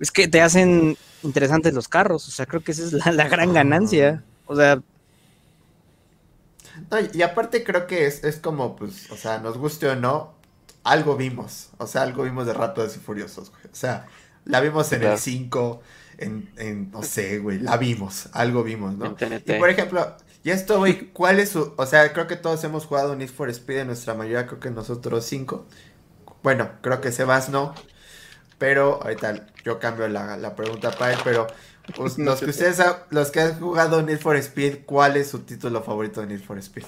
es que te hacen interesantes los carros, o sea, creo que esa es la, la gran ganancia. O sea, No, y- aparte creo que es, es como, pues, o sea, nos guste o no, algo vimos. O sea, algo vimos de Rápidos y Furiosos, güey. O sea, la vimos en Claro. el 5, en, en, no sé, güey, la vimos, algo vimos, ¿no? Y por ejemplo, y esto, güey, ¿cuál es su, o sea, creo que todos hemos jugado Need for Speed, en nuestra mayoría, creo que nosotros cinco. Bueno, creo que Sebas no. Pero ahorita yo cambio la, la pregunta para él, pero pues, No los que ustedes, ha- los que han jugado Need for Speed, ¿cuál es su título favorito de Need for Speed?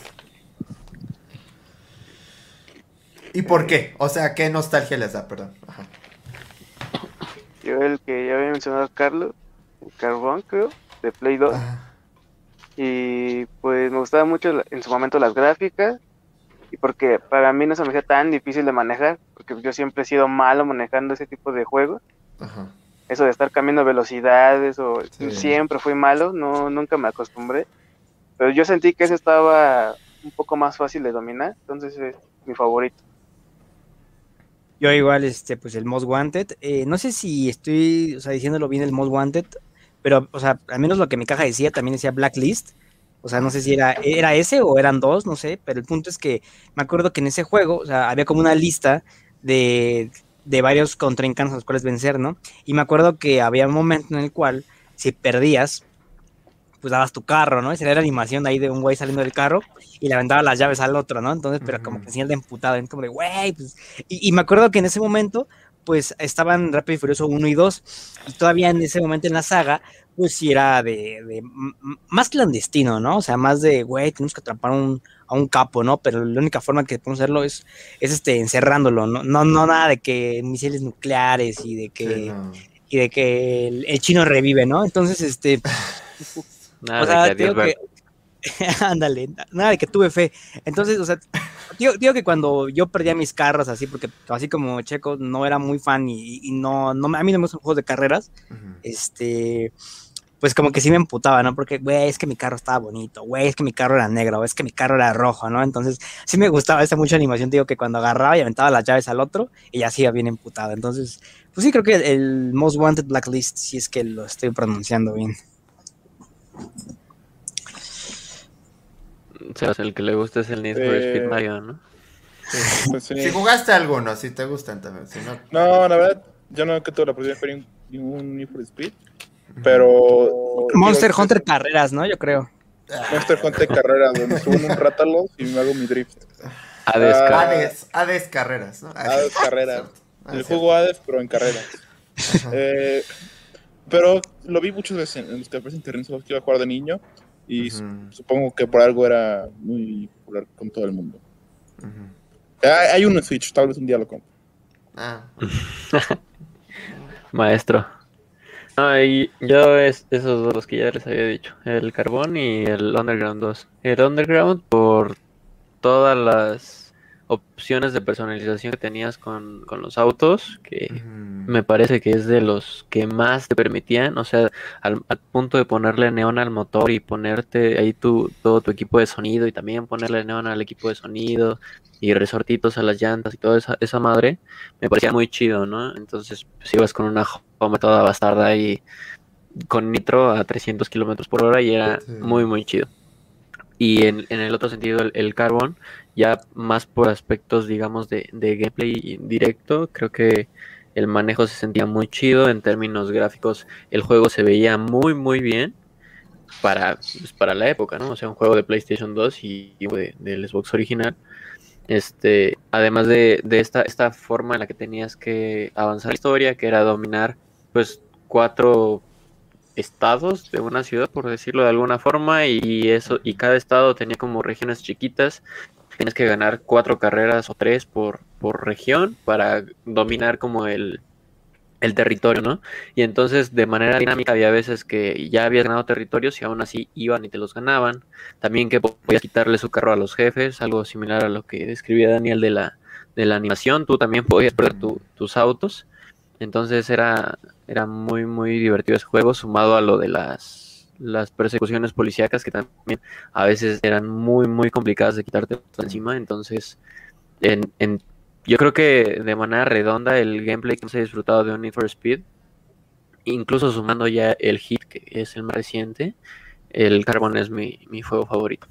¿Y por qué? O sea, ¿qué nostalgia les da? Perdón. Ajá. Yo el que ya había mencionado Carlos, el Carbón, creo, de Play 2. Ajá. Y pues me gustaban mucho en su momento las gráficas. Y porque para mí no se me hacía tan difícil de manejar. Porque yo siempre he sido malo manejando ese tipo de juegos. Ajá. Eso de estar cambiando velocidades o Sí. siempre fui malo. No, nunca me acostumbré. Pero yo sentí que ese estaba un poco más fácil de dominar. Entonces es mi favorito. yo igual, este, pues el Most Wanted, eh, no sé si estoy, o sea, diciéndolo bien el Most Wanted, pero, o sea, al menos lo que mi caja decía, también decía Blacklist. O sea, no sé si era, era ese o eran dos, no sé, pero el punto es que me acuerdo que en ese juego, o sea, había como una lista de, de varios contrincantes a los cuales vencer, ¿no? Y me acuerdo que había un momento en el cual, si perdías, pues dabas tu carro, ¿no? Y sería la animación de ahí de un güey saliendo del carro y le aventaba las llaves al otro, ¿no? Entonces, pero como que señal de emputado, ¿no? como de, güey, pues... Y, y me acuerdo que en ese momento, pues estaban Rápido y Furioso 1 y 2, y todavía en ese momento en la saga, pues sí era de, de más clandestino, ¿no? O sea, más de, güey, tenemos que atrapar un, a un capo, ¿no? Pero la única forma que podemos hacerlo es, es este, encerrándolo, ¿no? No, no nada de que misiles nucleares y de que, Sí, no. y de que el, el chino revive, ¿no? Entonces, este, [laughs] Nada o sea, de que. [laughs] Ándale, nada de que tuve fe. Entonces, o sea, digo, digo que cuando yo perdía mis carros así, porque así como Checo no era muy fan y, y no, no, a mí no me gustan juegos de carreras, Ujú. este, pues como que sí me emputaba, ¿no? Porque, güey, es que mi carro estaba bonito, güey, es que mi carro era negro, es que mi carro era rojo, ¿no? Entonces, sí me gustaba esa mucha animación, digo que cuando agarraba y aventaba las llaves al otro, ella sí iba bien emputado. Entonces, pues sí, creo que el Most Wanted Blacklist, si es que lo estoy pronunciando bien. O sea, el que le gusta es el Need for Eh, Speed Mario, ¿no? Pues, sí. Si jugaste alguno, si te gustan también. Si no, No, la verdad, yo no que tuve la oportunidad de jugar ningún Need for Speed, pero... Monster digo, Hunter Carreras, ¿no? Yo creo. Monster Hunter Carrera, donde subo un Rátalos y me hago mi drift. Hades, Ah, Hades, Hades Carreras, ¿no? Hades Carrera. Ah, El juego Hades, pero en carreras. [laughs] Eh, pero lo vi muchas veces en, en los cafés internet que iba a jugar de niño y supongo que por algo era muy popular con todo el mundo. Hay, hay uno en Switch, tal vez un día lo compro. Ah, [laughs] maestro. No, y yo es esos dos los que ya les había dicho, el Carbón y el Underground 2. El Underground por todas las opciones de personalización que tenías con, con los autos, que me parece que es de los que más te permitían, o sea, al, al punto de ponerle neón al motor y ponerte ahí tu, todo tu equipo de sonido y también ponerle neón al equipo de sonido y resortitos a las llantas y toda esa, esa madre, me parecía muy chido, ¿no? Entonces, pues ibas con una Homer toda bastarda y con nitro a 300 kilómetros por hora y era Sí. muy, muy chido. y en, el otro sentido el, el, Carbon, ya más por aspectos, digamos, de, de gameplay directo, creo que el manejo se sentía muy chido en términos gráficos, el juego se veía muy, muy bien para, pues, para la época, ¿no? O sea, un juego de PlayStation 2 y, de, del Xbox original. Este, además de, de, esta, esta forma en la que tenías que avanzar la historia, que era dominar, pues, cuatro estados de una ciudad, por decirlo de alguna forma, y eso, y cada estado tenía como regiones chiquitas. Tienes que ganar cuatro carreras o tres por, por región para dominar como el, el territorio, ¿no? Y entonces de manera dinámica había veces que ya habías ganado territorios y aún así iban y te los ganaban. También que podías quitarle su carro a los jefes, algo similar a lo que describía Daniel de la, de la animación. Tú también podías perder tus autos. Entonces era, era muy, muy divertido ese juego, sumado a lo de las, las persecuciones policíacas que también a veces eran muy, muy complicadas de quitarte encima. Entonces, en, en yo creo que de manera redonda el gameplay que hemos disfrutado de un Need for Speed, incluso sumando ya el hit, que es el más reciente, el Carbon es mi, mi juego favorito.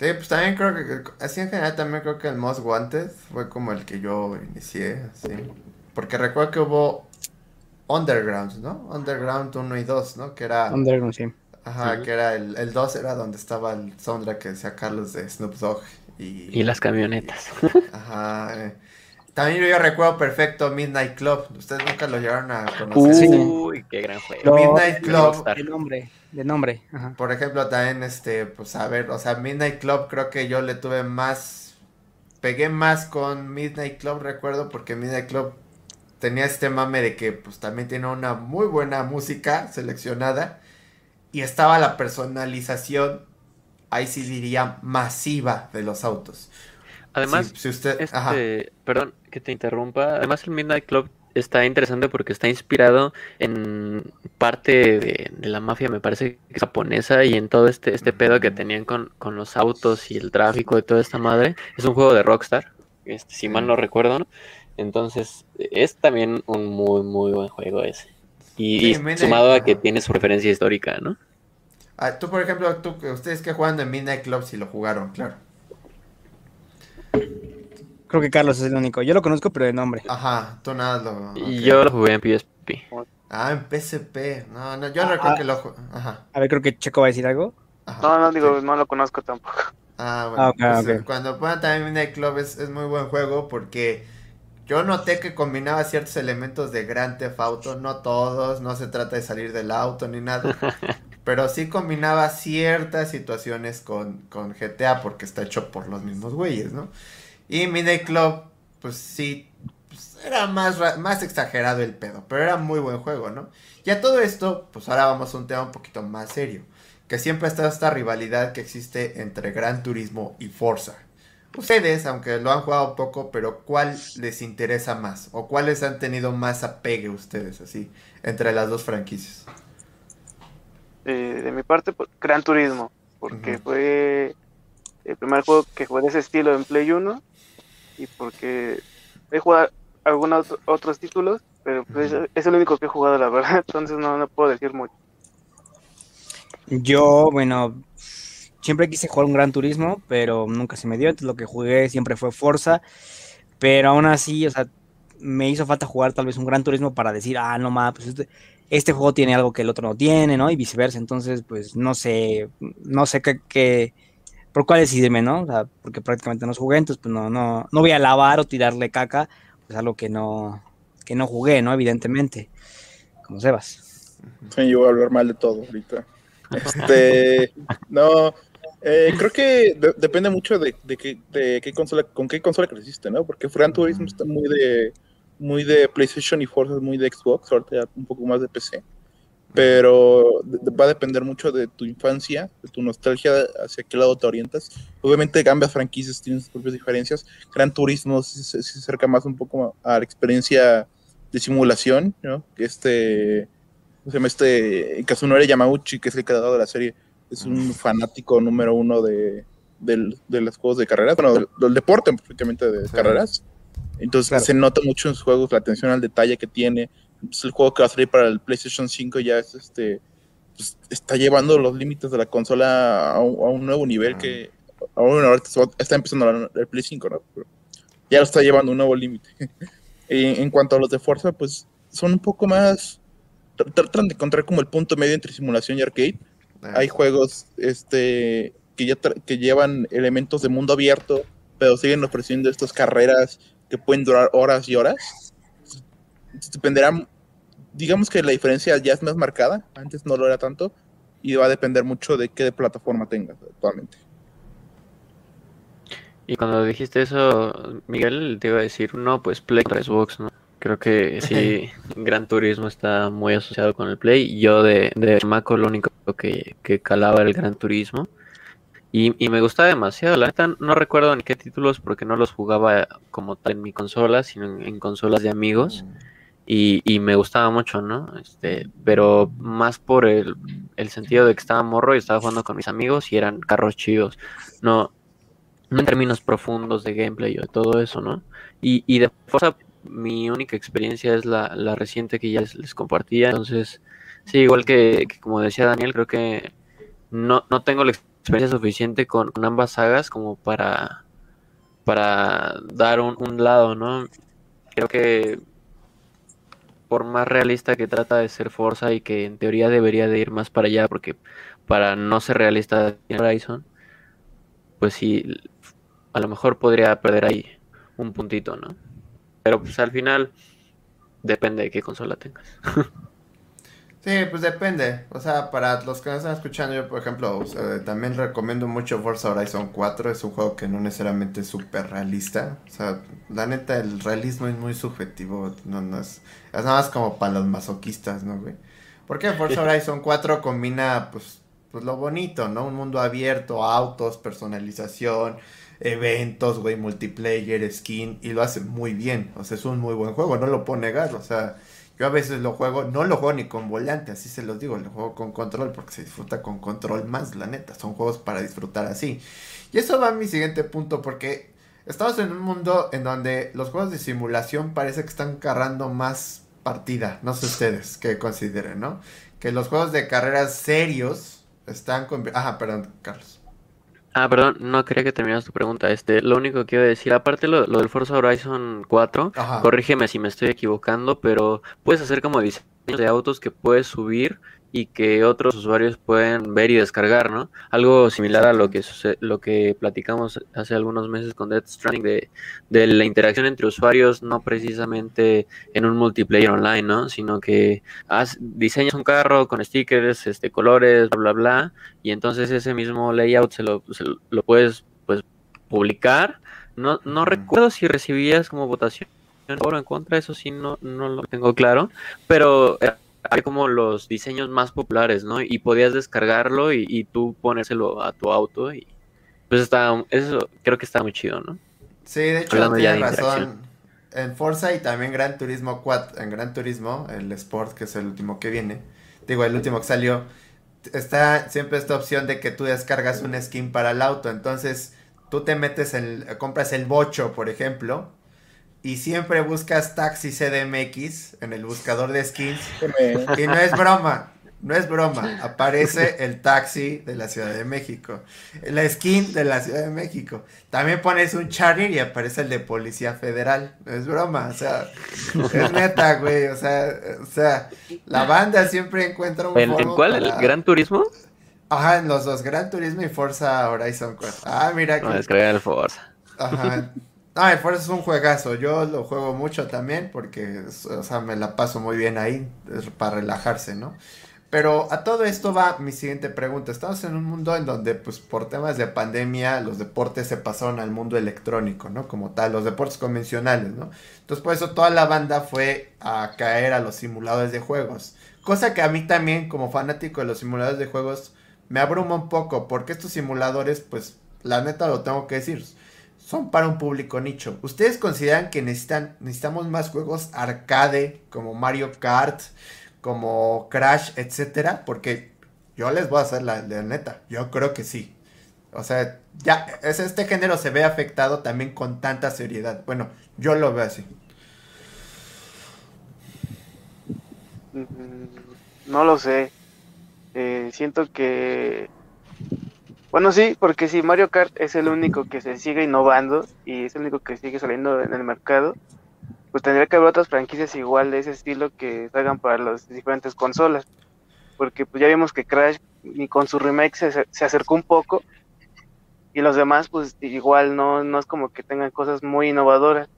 Sí, pues también creo que, así en general también creo que el Most Wanted fue como el que yo inicié, así. Porque recuerdo que hubo Underground, ¿no? Underground 1 y 2, ¿no? Que era... Underground, sí. Ajá, que era el, el 2 era donde estaba el soundtrack que decía Carlos de Snoop Dogg y, las camionetas. [laughs] Ajá. Eh. También yo recuerdo perfecto Midnight Club. Ustedes nunca lo llegaron a conocer. Uy, qué gran juego. Midnight Club. De nombre, de nombre. Por ejemplo, también, este, pues a ver, o sea, Midnight Club creo que yo le tuve más, pegué más con Midnight Club, recuerdo, porque Midnight Club tenía este mame de que, pues también tiene una muy buena música seleccionada y estaba la personalización ahí sí diría masiva de los autos. Además, si, usted, este, perdón que te interrumpa, además el Midnight Club está interesante porque está inspirado en parte de, la mafia, me parece que es japonesa, y en todo este, este pedo que tenían con, los autos y el tráfico de toda esta madre. Es un juego de Rockstar, este, si mal no recuerdo, Entonces, es también un muy, muy buen juego ese. Y, sumado a que tiene su referencia histórica, ¿no? Ah, tú, por ejemplo, tú, ustedes que jugando en Midnight Club si lo jugaron, claro. Creo que Carlos es el único. Yo lo conozco, pero de nombre. Ajá, tú nada lo. Y Yo lo jugué en PSP. Ah, en PSP. No, no, yo no recuerdo ah, que lo jugué. Ajá. A ver, creo que Checo va a decir algo. no, no, digo, no lo conozco tampoco. Ah, bueno. Ah, pues, cuando puedan también Midnight Club es, es muy buen juego porque. Yo noté que combinaba ciertos elementos de Grand Theft Auto, no todos, no se trata de salir del auto ni nada, [laughs] pero sí combinaba ciertas situaciones con, con GTA porque está hecho por los mismos güeyes, ¿no? Y Midnight Club, pues sí, pues era más, más exagerado el pedo, pero era muy buen juego, ¿no? Y a todo esto, pues ahora vamos a un tema un poquito más serio, que siempre ha estado esta rivalidad que existe entre Gran Turismo y Forza. Ustedes, aunque lo han jugado poco, pero ¿cuál les interesa más? ¿O cuáles han tenido más apegue ustedes, así, entre las dos franquicias? Eh, de mi parte, pues, Gran Turismo, porque fue el primer juego que jugué de ese estilo en Play 1 y porque he jugado algunos otros títulos, pero pues, es, el único que he jugado, la verdad, [laughs] entonces no, no puedo decir mucho. Yo, bueno, siempre quise jugar un Gran Turismo, pero nunca se me dio, entonces lo que jugué siempre fue Forza, pero aún así, o sea, me hizo falta jugar tal vez un Gran Turismo para decir, ah, no más, pues este, este, juego tiene algo que el otro no tiene, ¿no? Y viceversa. Entonces, pues no sé, no sé qué, por cuál decidirme, ¿no? O sea, porque prácticamente no jugué, entonces pues no, no, no voy a lavar o tirarle caca, pues algo que no, que no jugué, ¿no? Evidentemente. Como Sebas. Sí, yo voy a hablar mal de todo ahorita. [laughs] Este, no, eh, creo que depende mucho de, de, qué, de, qué, consola, con qué consola creciste, ¿no? Porque Gran Turismo está muy de, muy de PlayStation y Forza muy de Xbox, ahorita un poco más de PC. Pero va a depender mucho de tu infancia, de tu nostalgia, hacia qué lado te orientas. Obviamente, ambas franquicias tienen sus propias diferencias. Gran Turismo se, acerca más un poco a la experiencia de simulación, ¿no? Este, se llama este Kazunori Yamauchi, que es el creador de la serie, es un fanático número uno de, los juegos de carreras, bueno, del, deporte prácticamente de carreras. Entonces se nota mucho en sus juegos la atención al detalle que tiene. Es el juego que va a salir para el PlayStation 5 ya es este pues, está llevando los límites de la consola a un, nuevo nivel que ahora está empezando el Play 5, ¿no? ya lo está llevando a un nuevo límite. [laughs] en cuanto a los de Forza, pues son un poco más tratan de encontrar como el punto medio entre simulación y arcade. Ah. Hay juegos este que ya que llevan elementos de mundo abierto, pero siguen ofreciendo estas carreras que pueden durar horas y horas. Dependerá, digamos que la diferencia ya es más marcada, antes no lo era tanto, y va a depender mucho de qué plataforma tengas actualmente. Y cuando dijiste eso, Miguel, te iba a decir, no, pues Play Xbox, ¿no? Creo que sí, Gran Turismo está muy asociado con el Play. Yo de, de Maco lo único que, que calaba era el Gran Turismo. Y, y, me gustaba demasiado. La neta no recuerdo ni qué títulos porque no los jugaba como tal en mi consola, sino en, consolas de amigos. Y, y, me gustaba mucho, ¿no? Este, pero más por el, el, sentido de que estaba morro y estaba jugando con mis amigos y eran carros chidos. No, no en términos profundos de gameplay o de todo eso, ¿no? Y, y de Forza mi única experiencia es la, reciente que ya les, compartía. Entonces, sí, igual que, como decía Daniel, creo que no, no tengo la experiencia suficiente con, ambas sagas como para, para dar un, un, lado, ¿no? Creo que por más realista que trata de ser Forza y que en teoría debería de ir más para allá, porque para no ser realista en Horizon, pues sí, a lo mejor podría perder ahí un puntito, ¿no? Pero pues al final depende de qué consola tengas. sí, pues depende. O sea, para los que nos están escuchando, yo por ejemplo, también recomiendo mucho Forza Horizon 4. Es un juego que no necesariamente es súper realista. O sea, la neta, el realismo es muy subjetivo. No, no es, es nada más como para los masoquistas, ¿no, güey? Porque Forza [laughs] Horizon 4 combina, pues, pues lo bonito, ¿no? Un mundo abierto, autos, personalización eventos, güey, multiplayer, skin, y lo hace muy bien. O sea, es un muy buen juego, no lo puedo negar. O sea, yo a veces lo juego, no lo juego ni con volante, así se los digo, lo juego con control porque se disfruta con control más, la neta. Son juegos para disfrutar así. Y eso va a mi siguiente punto, porque estamos en un mundo en donde los juegos de simulación parece que están cargando más partida. No sé ustedes qué consideren, ¿no? Que los juegos de carreras serios están con... Ajá, perdón, Carlos. Ah, perdón, no quería que terminaras tu pregunta. Este, lo único que quiero decir, aparte lo, lo del Forza Horizon 4, corrígeme si me estoy equivocando, pero puedes hacer como diseños de autos que puedes subir y que otros usuarios pueden ver y descargar, ¿no? Algo similar a lo que lo que platicamos hace algunos meses con Death Stranding de, de, la interacción entre usuarios, no precisamente en un multiplayer online, ¿no? Sino que diseñas un carro con stickers, este, colores, bla, bla, bla, y entonces ese mismo layout se lo, lo puedes, pues, publicar. No, no recuerdo si recibías como votación o en contra, eso sí no, no lo tengo claro, pero hay como los diseños más populares, ¿no? Y podías descargarlo y, tú ponérselo a tu auto y pues está, eso creo que está muy chido, ¿no? Sí, de hecho tienes razón. En Forza y también Gran Turismo 4, en Gran Turismo, el Sport, que es el último que viene, digo, el último que salió, está siempre esta opción de que tú descargas un skin para el auto, entonces tú te metes en, compras el bocho, por ejemplo, y siempre buscas taxi CDMX en el buscador de skins. y no es broma, no es broma. Aparece el taxi de la Ciudad de México, la skin de la Ciudad de México. También pones un Charger y aparece el de Policía Federal. No es broma, o sea, es neta, güey. O sea, o sea, la banda siempre encuentra un. ¿En, cuál? ¿El Gran Turismo? Ajá, en los dos, Gran Turismo y Forza Horizon 4. Ah, mira que. No, el Forza. Ajá. Ah, el Forza es un juegazo. Yo lo juego mucho también porque, o sea, me la paso muy bien ahí para relajarse, ¿no? Pero a todo esto va mi siguiente pregunta. Estamos en un mundo en donde, pues, por temas de pandemia, los deportes se pasaron al mundo electrónico, ¿no? Como tal, los deportes convencionales, ¿no? Entonces, por eso toda la banda fue a caer a los simuladores de juegos. Cosa que a mí también, como fanático de los simuladores de juegos, me abruma un poco, porque estos simuladores, pues, la neta lo tengo que decir, son para un público nicho. ¿Ustedes consideran que necesitan, necesitamos más juegos arcade como Mario Kart, como Crash, etcétera? Porque yo les voy a hacer la, neta, yo creo que sí. O sea, ya este género se ve afectado también con tanta seriedad. Bueno, yo lo veo así. Mm, no lo sé. eh, siento que bueno, sí, porque si Mario Kart es el único que se sigue innovando y es el único que sigue saliendo en el mercado, pues tendría que haber otras franquicias igual de ese estilo que salgan para las diferentes consolas. Porque pues ya vimos que Crash ni con su remake se, se acercó un poco y los demás pues igual no, no es como que tengan cosas muy innovadoras.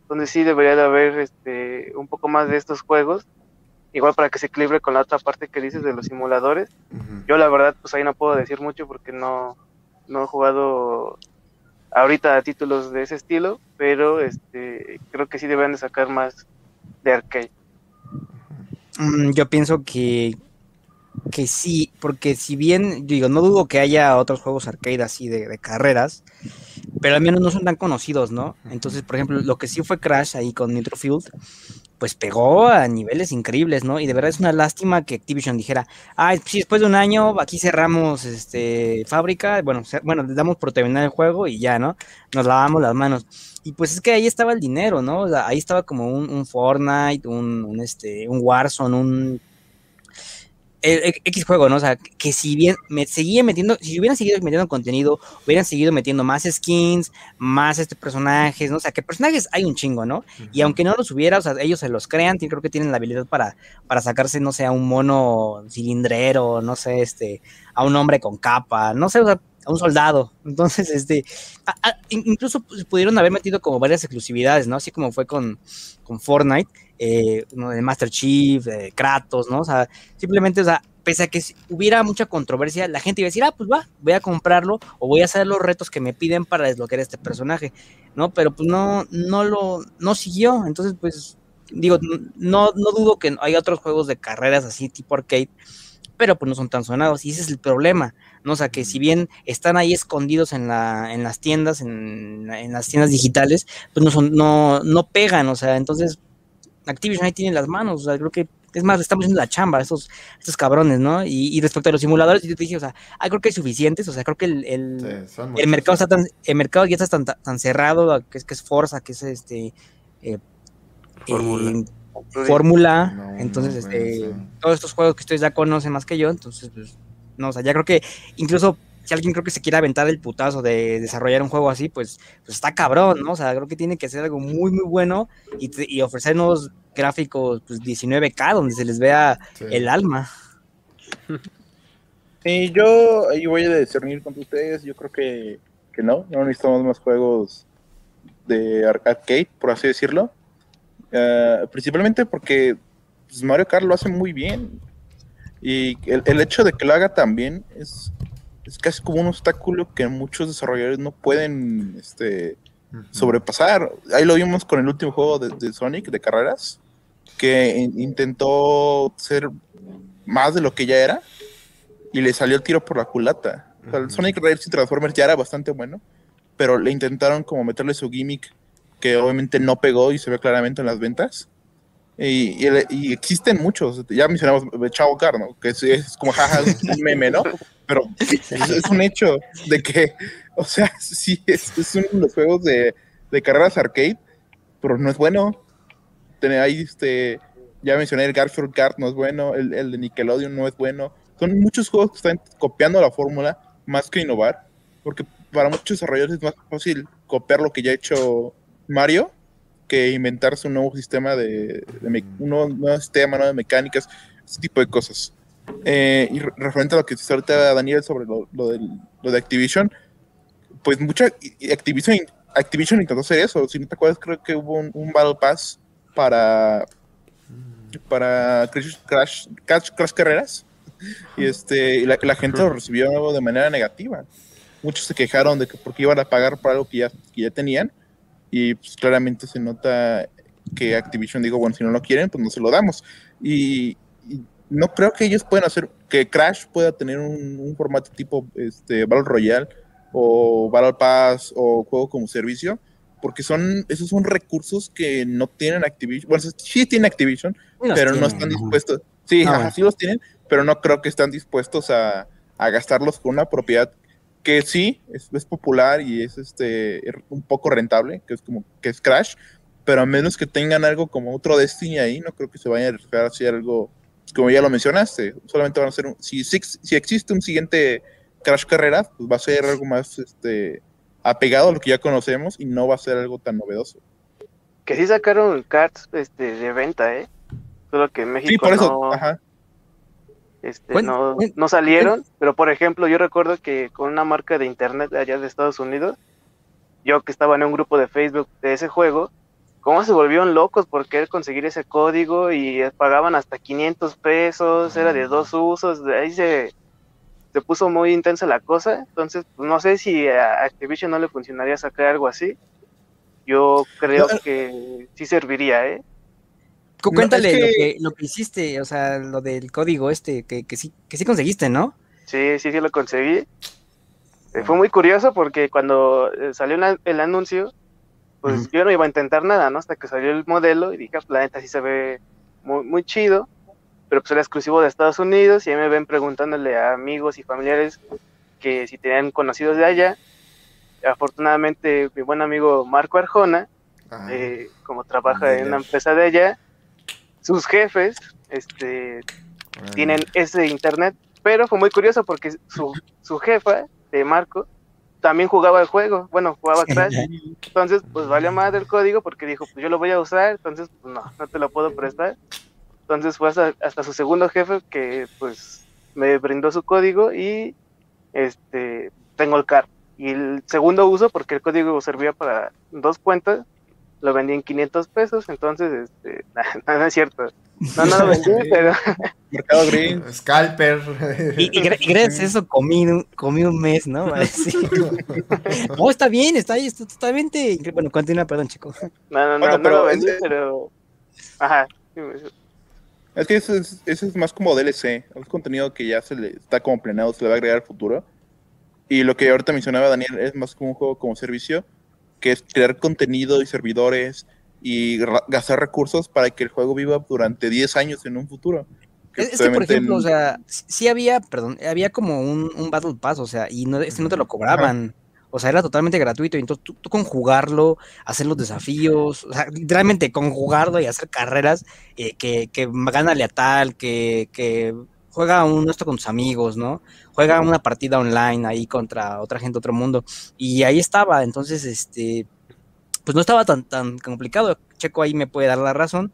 Entonces sí debería de haber este, un poco más de estos juegos igual para que se equilibre con la otra parte que dices de los simuladores. Yo la verdad, pues ahí no puedo decir mucho porque no, no he jugado ahorita títulos de ese estilo, pero este creo que sí deben de sacar más de arcade. Mm, yo pienso que, que sí, porque si bien, digo, no dudo que haya otros juegos arcade así de, de, carreras, pero al menos no son tan conocidos, ¿no? Entonces, por ejemplo, lo que sí fue Crash ahí con Nitro Field, pues pegó a niveles increíbles, ¿no? Y de verdad es una lástima que Activision dijera, ah, sí, después de un año aquí cerramos este fábrica, bueno, bueno, le damos por terminar el juego y ya, ¿no? Nos lavamos las manos. Y pues es que ahí estaba el dinero, ¿no? ahí estaba como un, un Fortnite, un, un, este, un Warzone, un el, X juego, ¿no? O sea, que si bien me seguía metiendo, si hubieran seguido metiendo contenido, hubieran seguido metiendo más skins, más este personajes, ¿no? O sea, que personajes hay un chingo, ¿no? Y aunque no los hubiera, o sea, ellos se los crean, creo que tienen la habilidad para, para sacarse, no sé, a un mono cilindrero, no sé, este, a un hombre con capa, no sé, o sea, a un soldado. [laughs] Entonces, este, a, a, incluso pudieron haber metido como varias exclusividades, ¿no? Así como fue con, con Fortnite, eh, de Master Chief, Kratos, ¿no? O sea, simplemente, o sea, pese a que hubiera mucha controversia, la gente iba a decir, ah, pues va, voy a comprarlo o voy a hacer los retos que me piden para desbloquear este personaje, ¿no? Pero pues no, no lo, no siguió, entonces pues, digo, no, no dudo que haya otros juegos de carreras así tipo arcade, pero pues no son tan sonados y ese es el problema, ¿no? O sea, que si bien están ahí escondidos en, la, en las tiendas, en, en las tiendas digitales, pues no, son, no, no pegan, o sea, entonces Activision ahí tiene las manos, o sea, creo que es más, estamos haciendo la chamba a estos, estos cabrones, ¿no? Y, y, respecto a los simuladores, yo te dije, o sea, ah, creo que hay suficientes, o sea, creo que el, el, sí, el mercado está tan, el mercado ya está tan, tan cerrado, que es que es Forza, que es este eh, Fórmula. Eh, Fórmula, no, entonces, no, este, sí. todos estos juegos que ustedes ya conocen más que yo, entonces, pues, no, o sea, ya creo que incluso si alguien creo que se quiere aventar el putazo de desarrollar un juego así, pues, pues está cabrón, ¿no? O sea, creo que tiene que ser algo muy, muy bueno y, y ofrecer nuevos gráficos pues 19K donde se les vea sí. el alma. Sí, yo ahí voy a discernir con ustedes, yo creo que, que no, no necesitamos más juegos de arcade, por así decirlo. Uh, principalmente porque pues, Mario Kart lo hace muy bien. Y el, el hecho de que lo haga también es, es casi como un obstáculo que muchos desarrolladores no pueden este, uh -huh. sobrepasar. Ahí lo vimos con el último juego de, de Sonic, de carreras, que in intentó ser más de lo que ya era y le salió el tiro por la culata. O sea, el Sonic Racing Transformers ya era bastante bueno, pero le intentaron como meterle su gimmick que obviamente no pegó y se ve claramente en las ventas. Y, y, y, existen muchos, ya mencionamos Chavo Carno, que es, es como [laughs] jaja, un meme, ¿no? Pero es, es, un hecho de que, o sea, [laughs] sí, es, es uno de los juegos de, de, carreras arcade, pero no es bueno. Tener ahí, este, ya mencioné el Garfield Kart, no es bueno, el, el, de Nickelodeon no es bueno. Son muchos juegos que están copiando la fórmula más que innovar, porque para muchos desarrolladores es más fácil copiar lo que ya ha hecho Mario que inventarse un nuevo sistema de, de un, nuevo, nuevo, sistema, nuevas mecánicas, ese tipo de cosas. Eh, y referente a lo que dice ahorita Daniel sobre lo, lo, del, lo de Activision, pues mucha Activision, Activision intentó hacer eso. Si no te acuerdas, creo que hubo un, un Battle Pass para para Crash, Crash, Crash, Crash Carreras y este y la, la gente lo recibió de manera negativa. Muchos se quejaron de que porque iban a pagar por algo que ya, que ya tenían y pues claramente se nota que Activision digo, bueno, si no lo quieren, pues no se lo damos. Y, y no creo que ellos puedan hacer, que Crash pueda tener un, un, formato tipo este, Battle Royale o Battle Pass o juego como servicio, porque son, esos son recursos que no tienen Activision, bueno, sí tiene Activision, pero tienen, no están dispuestos, sí, no, sí los tienen, pero no creo que están dispuestos a, a gastarlos con una propiedad que sí es, es, popular y es este un poco rentable, que es como que es Crash, pero a menos que tengan algo como otro Destiny ahí, no creo que se vayan a arriesgar a hacer algo como ya lo mencionaste, solamente van a ser, un, si, si existe un siguiente Crash Carrera, pues va a ser algo más este, apegado a lo que ya conocemos y no va a ser algo tan novedoso. Que sí sacaron cards este, de venta, ¿eh? Solo que en México sí, por eso, no, ajá. Este, no, no, salieron, pero por ejemplo, yo recuerdo que con una marca de internet allá de Estados Unidos, yo que estaba en un grupo de Facebook de ese juego, cómo se volvieron locos por querer conseguir ese código y pagaban hasta 500 pesos, era de dos usos, de ahí se, se puso muy intensa la cosa, entonces pues, no sé si a Activision no le funcionaría sacar algo así, yo creo que sí serviría, ¿eh? Cuéntale no, es que... lo, que, lo que hiciste, o sea, lo del código este, que, que, sí, que sí conseguiste, ¿no? Sí, sí, sí lo conseguí. Eh, fue muy curioso porque cuando eh, salió el anuncio, pues uh -huh. yo no iba a intentar nada, ¿no? Hasta que salió el modelo y dije, pues la neta sí se ve muy, muy chido, pero pues era exclusivo de Estados Unidos y ahí me ven preguntándole a amigos y familiares que si tenían conocidos de allá. Afortunadamente, mi buen amigo Marco Arjona, ah, eh, como trabaja en una empresa de allá, sus jefes este, ah. tienen ese internet, pero fue muy curioso porque su, su jefa de Marco también jugaba el juego, bueno, jugaba Crash, entonces pues vale más del código porque dijo, pues yo lo voy a usar, entonces pues no, no te lo puedo prestar, entonces fue hasta, hasta su segundo jefe que pues me brindó su código y este tengo el car y el segundo uso porque el código servía para dos cuentas lo vendí en 500 pesos, entonces, este, [laughs] no, no es cierto. No, no lo [laughs] vendí, pero... Mercado Green. [laughs] Scalper. Y, y, y, gracias a eso comí, comí un mes, ¿no? No, está bien, está ahí, está totalmente... Bueno, continúa, perdón, chico. No, no, no, bueno, no, pero lo vendí, es... pero... Ajá. Es que eso es, eso es más como DLC, es contenido que ya se le está como planeado, se le va a agregar al futuro. Y lo que ahorita mencionaba Daniel es más como un juego como servicio, que es crear contenido y servidores y gastar recursos para que el juego viva durante 10 años en un futuro. Que es que, por ejemplo, en... o sea, sí había, perdón, había como un, un Battle Pass, o sea, y no, este no te lo cobraban. O sea, era totalmente gratuito. Y entonces tú, tú, con jugarlo, hacer los desafíos, o sea, literalmente con jugarlo y hacer carreras, eh, que, que gánale a tal, que, que juega un esto con tus amigos, ¿no? Juega una partida online ahí contra otra gente, otro mundo. Y ahí estaba, entonces, este, pues no estaba tan, tan complicado. Checo ahí me puede dar la razón,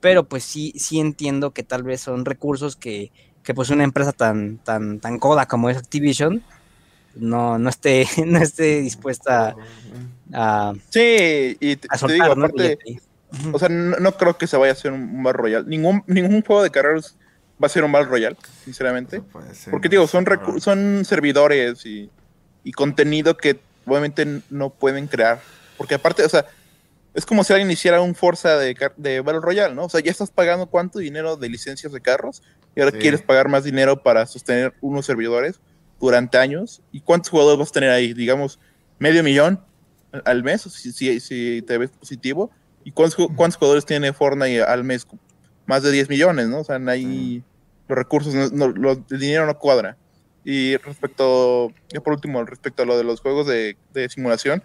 pero pues sí, sí entiendo que tal vez son recursos que, que pues una empresa tan, tan, tan coda como es Activision, no, no esté, [laughs] no esté dispuesta a, sí, y te, a soltar, te digo, aparte, ¿no? o sea, no, no, creo que se vaya a hacer un Battle Royale. Ningún, ningún juego de carreras va a ser un Battle Royale, sinceramente. Porque digo, son, son servidores y, y, contenido que obviamente no pueden crear. Porque aparte, o sea, es como si alguien hiciera un Forza de, de Battle Royale, ¿no? O sea, ya estás pagando cuánto dinero de licencias de carros y ahora sí. quieres pagar más dinero para sostener unos servidores durante años. ¿Y cuántos jugadores vas a tener ahí? Digamos, medio millón al mes, si, si, si te ves positivo. ¿Y cuántos, cuántos jugadores tiene Fortnite al mes? Más de 10 millones, ¿no? O sea, ahí los recursos, no, el dinero no cuadra. Y respecto, ya por último, respecto a lo de los juegos de, de simulación,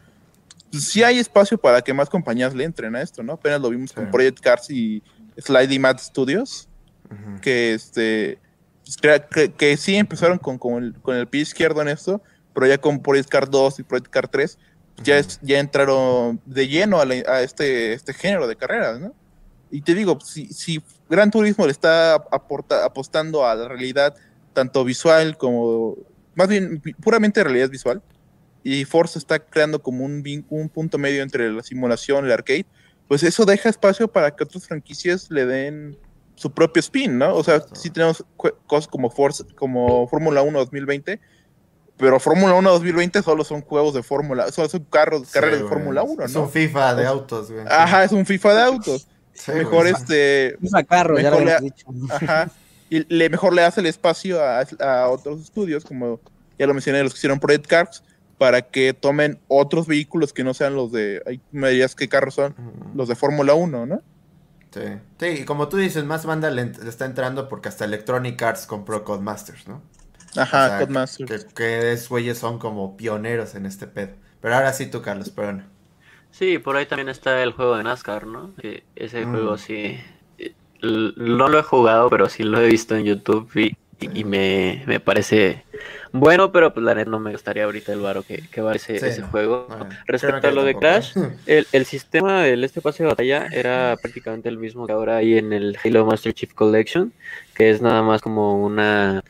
pues sí hay espacio para que más compañías le entren a esto, ¿no? Apenas lo vimos sí. con Project Cars y Slidey Mad Studios, uh -huh. que este pues, que, que, sí empezaron con, con, el, con el pie izquierdo en esto, pero ya con Project Cars 2 y Project Cars 3 ya, es, ya entraron de lleno a, la, a, este, este género de carreras, ¿no? Y te digo, si, si Gran Turismo le está aporta, apostando a la realidad tanto visual como, más bien puramente realidad visual, y Forza está creando como un, un punto medio entre la simulación y el arcade, pues eso deja espacio para que otras franquicias le den su propio spin, ¿no? O sea, sí, sí tenemos cosas como Forza, como Fórmula 1 2020, pero Fórmula 1 2020 solo son juegos de Fórmula, solo son carros, sí, carreras de Fórmula 1, ¿no? Es un FIFA de autos, güey. Ajá, es un FIFA de [laughs] autos. Sí, mejor este. Carro, mejor ya le, [laughs] ajá, y le, mejor le hace el espacio a, a, otros estudios, como ya lo mencioné, los que hicieron Project Cars, para que tomen otros vehículos que no sean los de. Ahí me dirías qué carros son, mm. los de Fórmula 1, ¿no? Sí. sí, y como tú dices, más banda le, le, está entrando porque hasta Electronic Arts compró Codemasters, ¿no? Ajá, o sea, Codemasters. Que, que esos güeyes son como pioneros en este pedo. Pero ahora sí tú, Carlos, perdón. Sí, por ahí también está el juego de NASCAR, ¿no? Que ese mm. juego sí. no lo he jugado, pero sí lo he visto en YouTube y, y me, me, parece bueno, pero pues la neta no me gustaría ahorita el varo que, que va ese, ese juego. Respecto a lo de Crash, el, el, sistema del este pase de batalla era prácticamente el mismo que ahora hay en el Halo Master Chief Collection, que es nada más como una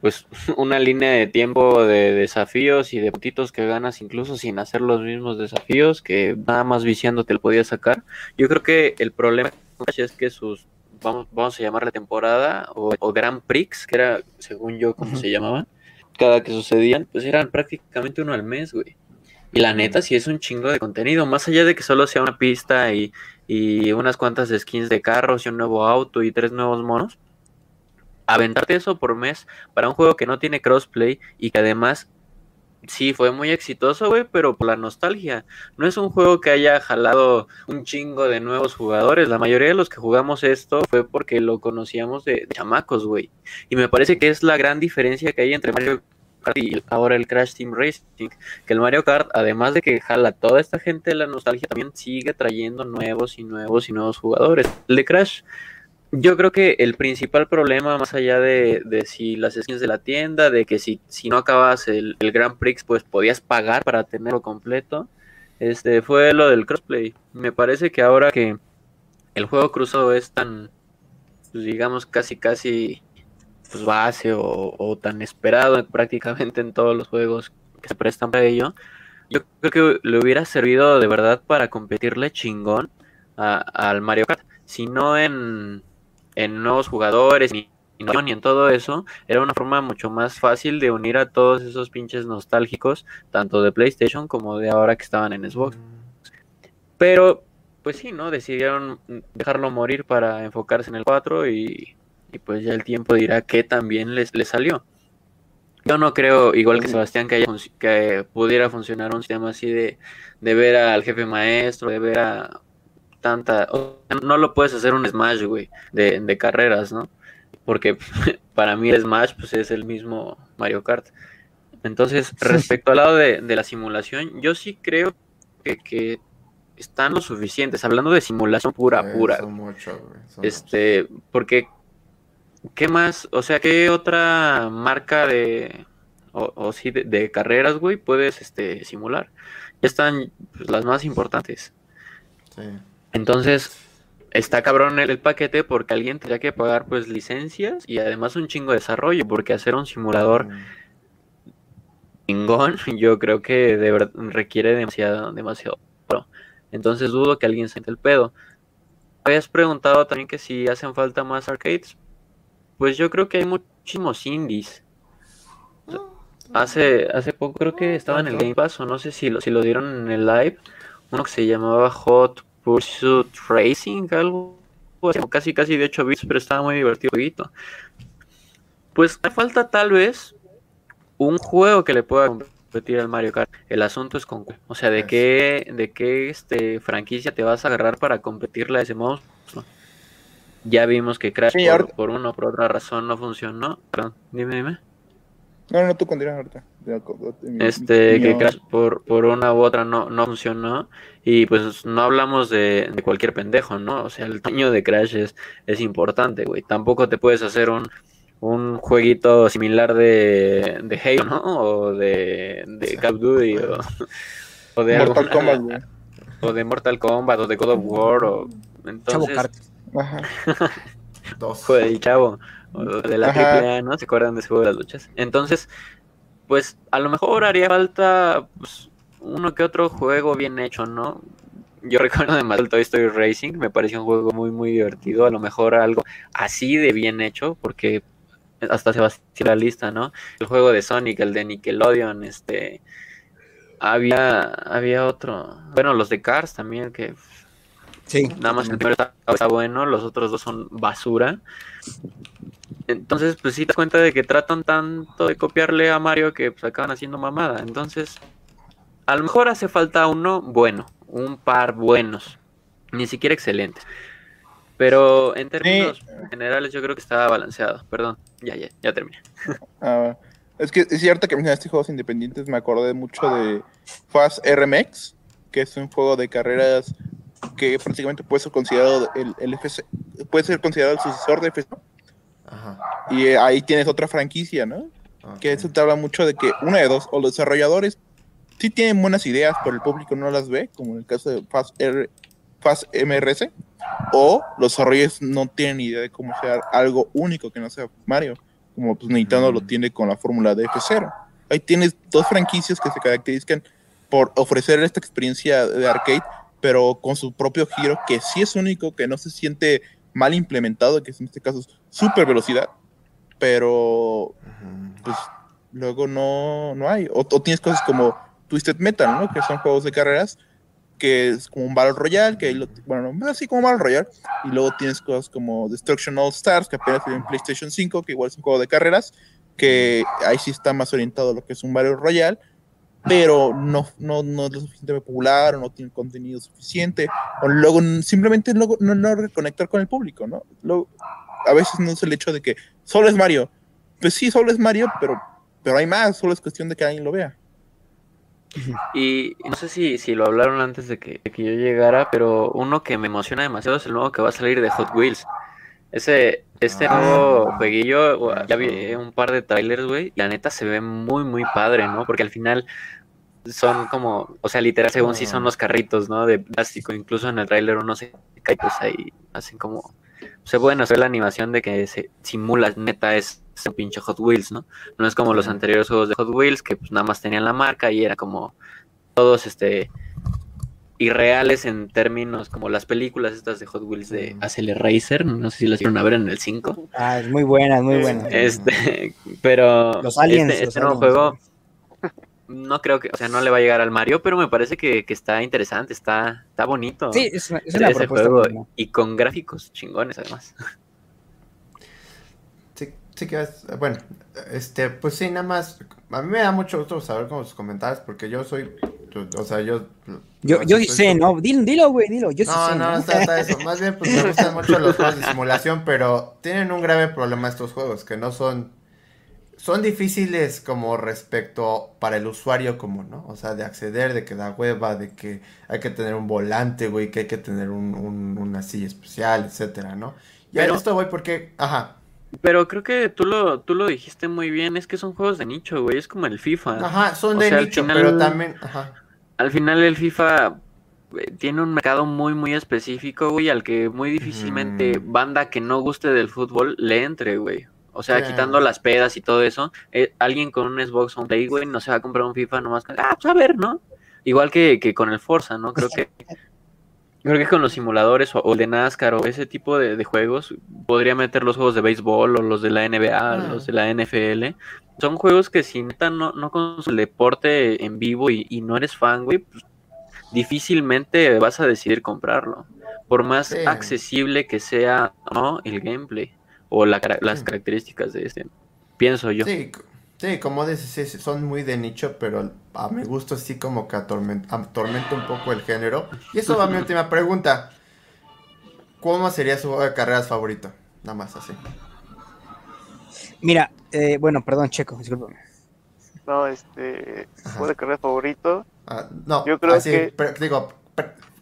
pues [laughs] una línea de tiempo de desafíos y de puntitos que ganas incluso sin hacer los mismos desafíos que nada más viciando te lo podías sacar. Yo creo que el problema es que sus vamos, vamos a llamarle temporada o, o Grand Prix, que era según yo como se llamaba, cada que sucedían, pues eran prácticamente uno al mes, güey. Y la neta sí es un chingo de contenido, más allá de que solo sea una pista y, y unas cuantas skins de carros y un nuevo auto y tres nuevos monos aventarte eso por mes para un juego que no tiene crossplay y que además sí fue muy exitoso, güey, pero por la nostalgia. No es un juego que haya jalado un chingo de nuevos jugadores. La mayoría de los que jugamos esto fue porque lo conocíamos de, chamacos, güey. Y me parece que es la gran diferencia que hay entre Mario Kart y ahora el Crash Team Racing. Que el Mario Kart, además de que jala toda esta gente de la nostalgia, también sigue trayendo nuevos y nuevos y nuevos jugadores. El de Crash yo creo que el principal problema, más allá de, si las skins de la tienda, de que si, si no acabas el, el Grand Prix, pues podías pagar para tenerlo completo, este fue lo del crossplay. Me parece que ahora que el juego cruzado es tan, pues digamos, casi casi pues base o, o, tan esperado prácticamente en todos los juegos que se prestan para ello, yo creo que le hubiera servido de verdad para competirle chingón al Mario Kart. Si no en, en nuevos jugadores ni, ni en todo eso, era una forma mucho más fácil de unir a todos esos pinches nostálgicos, tanto de PlayStation como de ahora que estaban en Xbox. Pero, pues sí, ¿no? Decidieron dejarlo morir para enfocarse en el 4 y, y pues ya el tiempo dirá que también les, les salió. Yo no creo, igual que Sebastián, que, haya, que pudiera funcionar un sistema así de, de ver al jefe maestro, de ver a tanta. No lo puedes hacer un Smash, güey, de, de carreras, ¿no? Porque [laughs] para mí el Smash pues, es el mismo Mario Kart. Entonces, [laughs] respecto al lado de, de la simulación, yo sí creo que, que, están lo suficientes. Hablando de simulación pura, pura. Son mucho, güey. Son este, mucho. porque, ¿qué más? O sea, ¿qué otra marca de, o, o sí, de, de, carreras, güey, puedes este, simular? Ya están pues, las más importantes. Sí. Entonces, está cabrón el, el, paquete porque alguien tendría que pagar pues licencias y además un chingo de desarrollo, porque hacer un simulador chingón, [laughs] yo creo que de verdad requiere demasiado, demasiado. Entonces dudo que alguien siente el pedo. Habías preguntado también que si hacen falta más arcades. Pues yo creo que hay muchísimos indies. Hace, hace poco creo que estaba en el Game Pass, o no sé si lo, si lo dieron en el live, uno que se llamaba Hot Pursuit Racing, algo así, casi casi de 8 bits, pero estaba muy divertido. Pues falta tal vez un juego que le pueda competir al Mario Kart. El asunto es con, o sea, de qué, de qué este franquicia te vas a agarrar para competirle a ese monstruo. Ya vimos que Crash sí, por, por una o por otra razón no funcionó. Perdón, dime, dime. No, no, tú continúas ahorita. Este, que Crash por, por una u otra no, no funcionó. Y pues no hablamos de, de cualquier pendejo, ¿no? O sea, el tamaño de Crash es, es importante, güey. Tampoco te puedes hacer un, un jueguito similar de, de Halo, ¿no? O de, de Call of Duty o, o de Mortal alguna, Kombat, güey. O de Mortal Kombat o de God of War o entonces [laughs] [laughs] Chavo Ajá. Dos. Joder, chavo. De la AAA, ¿no? ¿Se acuerdan de ese juego de las luchas? Entonces, pues a lo mejor haría falta pues, uno que otro juego bien hecho, ¿no? Yo [laughs] recuerdo además el Toy Story Racing, me pareció un juego muy, muy divertido. A lo mejor algo así de bien hecho, porque hasta se va a hacer la lista, ¿no? El juego de Sonic, el de Nickelodeon, este. Había, había otro. Bueno, los de Cars también, que. Sí. Nada más el primero está, está bueno, los otros dos son basura. Entonces, pues sí te das cuenta de que tratan tanto de copiarle a Mario que pues acaban haciendo mamada. Entonces, a lo mejor hace falta uno bueno, un par buenos, ni siquiera excelentes. Pero en términos sí. generales yo creo que está balanceado. Perdón, ya, ya, ya terminé. [laughs] Ah, es que es cierto que mencionaste juegos independientes, me acordé mucho de Fast RMX, que es un juego de carreras que prácticamente puede ser considerado el, el, FC, puede ser considerado el sucesor de F0. Y eh, ahí tienes otra franquicia, ¿no? Que eso te habla mucho de que, una de dos, o los desarrolladores sí tienen buenas ideas, pero el público no las ve, como en el caso de Fast, Fast MRS, o los desarrolladores no tienen idea de cómo hacer algo único que no sea Mario, como pues Nintendo lo mm. tiene con la fórmula de F0. Ahí tienes dos franquicias que se caracterizan por ofrecer esta experiencia de arcade, pero con su propio giro, que sí es único, que no se siente mal implementado, que es en este caso super velocidad, pero pues luego no, no hay. O, tienes cosas como Twisted Metal, ¿no? Que son juegos de carreras, que es como un Battle Royale, que bueno, no, así como Battle Royale, y luego tienes cosas como Destruction All Stars, que apenas salió en PlayStation 5, que igual es un juego de carreras, que ahí sí está más orientado a lo que es un Battle Royale, pero no, no, no es lo suficientemente popular, o no tiene contenido suficiente, o luego simplemente luego no, no reconectar con el público, ¿no? Luego, a veces no es el hecho de que solo es Mario. Pues sí, solo es Mario, pero, pero hay más, solo es cuestión de que alguien lo vea. Y no sé si, si lo hablaron antes de que, yo llegara, pero uno que me emociona demasiado es el nuevo que va a salir de Hot Wheels. Ese, este ah. nuevo jueguillo, ya vi un par de trailers, güey, y la neta se ve muy, muy padre, ¿no? Porque al final son como, o sea, literal, según si son ah. los carritos, ¿no? De plástico, incluso en el trailer uno se cae, pues ahí hacen como se pueden hacer la animación de que se simula, neta, es un pinche Hot Wheels, ¿no? No es como los anteriores juegos de Hot Wheels que pues nada más tenían la marca y era como todos este irreales en términos como las películas estas de Hot Wheels de Racer, no sé si las vieron a ver en el 5. Ah, es muy buena, es muy buena. Este, [laughs] pero los aliens, este, este nuevo juego no creo que, o sea, no le va a llegar al Mario, pero me parece que, está interesante, está, está bonito. Sí, es una, es juego y con gráficos chingones además. Sí, sí que es, bueno, este, pues sí, nada más, a mí me da mucho gusto saber con sus comentarios porque yo soy, o sea, yo... Yo, yo sé, ¿no? Dilo, güey, dilo, yo no, sé. No, no, está, está eso, más bien pues me gustan [laughs] mucho los juegos de simulación, pero tienen un grave problema estos juegos, que no son son difíciles como respecto para el usuario como, ¿no? O sea, de acceder, de que da hueva, de que hay que tener un volante, güey, que hay que tener un, un una silla especial, etcétera, ¿no? Y a esto voy porque, ajá. Pero creo que tú lo, tú lo dijiste muy bien, es que son juegos de nicho, güey, es como el FIFA. Ajá, son de nicho, pero también, ajá. Al final el FIFA eh, tiene un mercado muy, muy específico, güey, al que muy difícilmente banda que no guste del fútbol le entre, güey. O sea, quitando las pedas y todo eso, eh, alguien con un Xbox o un Play, güey, no se va a comprar un FIFA nomás. Ah, pues a ver, ¿no? Igual que, que con el Forza, ¿no? Creo que creo que con los simuladores o, el de NASCAR o ese tipo de, juegos, podría meter los juegos de béisbol o los de la NBA, ah. los de la NFL. Son juegos que si neta no, no con el deporte en vivo y, no eres fan, güey, pues, difícilmente vas a decidir comprarlo. Por más accesible que sea, ¿no? El gameplay o las características de este, pienso yo. Sí, sí como dices, son muy de nicho, pero a mi gusto sí como que atormenta, un poco el género. Y eso va a mi [laughs] última pregunta. ¿Cómo sería su juego de carreras favorito? Nada más así. Mira, eh, bueno, perdón, Checo, discúlpame. No, este, juego de carreras favorito. Ah, no, yo creo que... digo,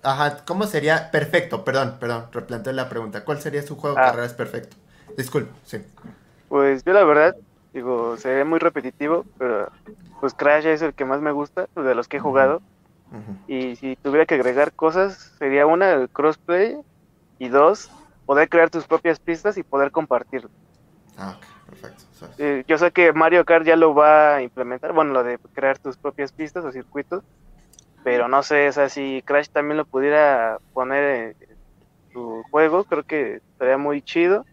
ajá, ¿cómo sería? Perfecto, perdón, perdón, replanteé la pregunta. ¿Cuál sería su juego de ah. carreras perfecto? Disculpe, sí. Pues yo la verdad, digo, sería muy repetitivo, pero pues Crash es el que más me gusta, de los que he jugado. Y si tuviera que agregar cosas, sería una, el crossplay, y dos, poder crear tus propias pistas y poder compartirlo. Ah, perfecto. Eh, yo sé que Mario Kart ya lo va a implementar, bueno, lo de crear tus propias pistas o circuitos, pero no sé, o sea, si Crash también lo pudiera poner en su juego, creo que estaría muy chido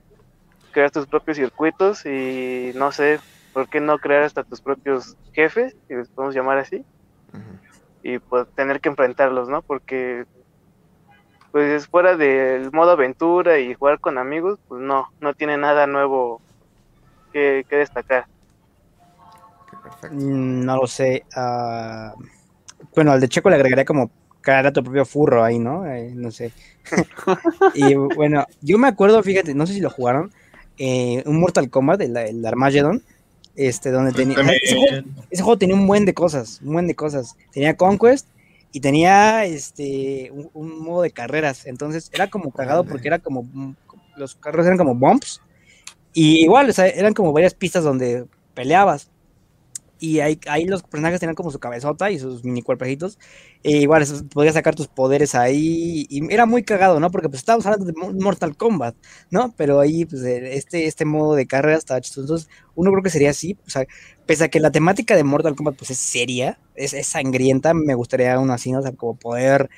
crear tus propios circuitos y no sé, ¿por qué no crear hasta tus propios jefes, si les podemos llamar así? Y pues tener que enfrentarlos, ¿no? Porque pues es fuera del modo aventura y jugar con amigos, pues no, no tiene nada nuevo que, destacar. Mm, no lo sé. Ah, bueno, al de Checo le agregaría como crear a tu propio furro ahí, ¿no? Eh, no sé. [laughs] y bueno, yo me acuerdo, fíjate, no sé si lo jugaron, eh, un Mortal Kombat, el, Armageddon, este, donde tenía... Ese juego, tenía un buen de cosas, un buen de cosas. Tenía Conquest y tenía este un, modo de carreras, entonces era como cagado porque era como los carros eran como bumps. Y igual, o sea, eran como varias pistas donde peleabas. Y ahí, ahí los personajes tenían como su cabezota y sus mini cuerpecitos. E igual, podías sacar tus poderes ahí. Y era muy cagado, ¿no? Porque pues estábamos hablando de Mortal Kombat, ¿no? Pero ahí, pues, este, este modo de carrera estaba chistoso. Entonces, uno creo que sería así. O sea, pese a que la temática de Mortal Kombat, pues, es seria, es, sangrienta, me gustaría uno así, ¿no? O sea, como poder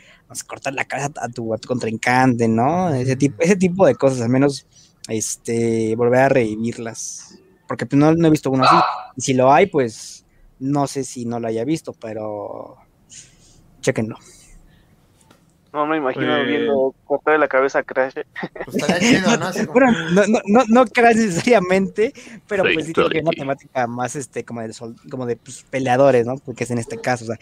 cortar la cabeza a tu, a tu contrincante, ¿no? Ese tipo, ese tipo de cosas, al menos, este, volver a revivirlas porque pues, no, no, he visto uno así. Y si lo hay, pues no sé si no lo haya visto, pero chequenlo. No me imagino pues... viendo cortar la cabeza a Crash. Pues chido, ¿no? [laughs] Bueno, no, no, no, no Crash necesariamente, pero pues sí tiene una temática más este como de, como de pues, peleadores, ¿no? Porque es en este caso, o sea,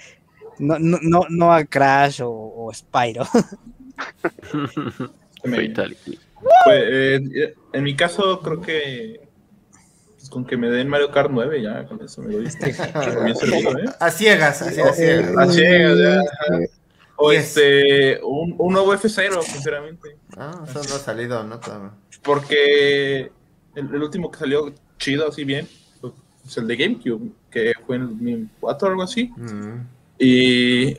no, no, no, no a Crash o, o Spyro. [laughs] pues, eh, en mi caso creo que con que me den Mario Kart 9, ya con eso me [laughs] doy ¿eh? A ciegas, a ciegas. A ciegas, ya. O este, un, un, nuevo F0, sinceramente. Ah, eso no ha salido, ¿no? Porque el, el, último que salió chido, así bien, pues el de GameCube, que fue en el 2004 o algo así. Mm. Y,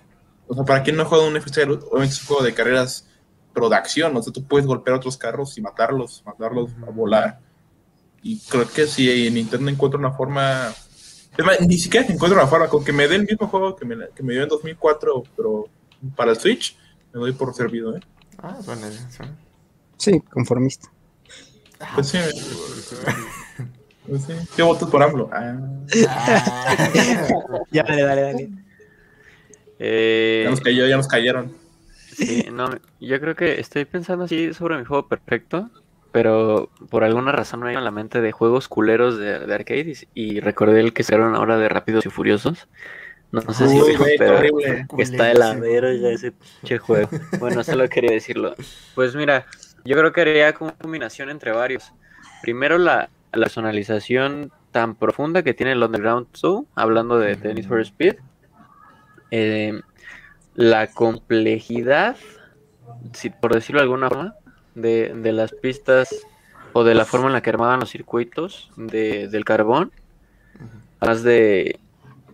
o sea, para quien no ha jugado un F0, obviamente es un juego de carreras, pero de acción, o sea, tú puedes golpear a otros carros y matarlos, matarlos a volar y creo que si Nintendo encuentra una forma. Es más, ni siquiera encuentra una forma, con que me dé el mismo juego que me, que me dio en 2004, pero para el Switch, me doy por servido, ¿eh? Ah, bueno, sí. conformista. Pues sí. pues sí. ¿Qué votos por AMLO? Ah. [laughs] ya, dale, dale, dale. Eh... Ya, nos cayó, ya nos cayeron. Sí, no, yo creo que estoy pensando así sobre mi juego perfecto pero por alguna razón me vino a la mente de juegos culeros de, de arcade y, recordé el que se sacaron ahora de Rápidos y Furiosos. No, sé si lo pero está de ladero ya ese juego. Bueno, solo quería decirlo. Pues mira, yo creo que haría como una combinación entre varios. Primero la, personalización tan profunda que tiene el Underground 2, hablando de Tennis for Speed. Eh, la complejidad, si, por decirlo de alguna forma, de, de las pistas o de la forma en la que armaban los circuitos de, del carbón, además de,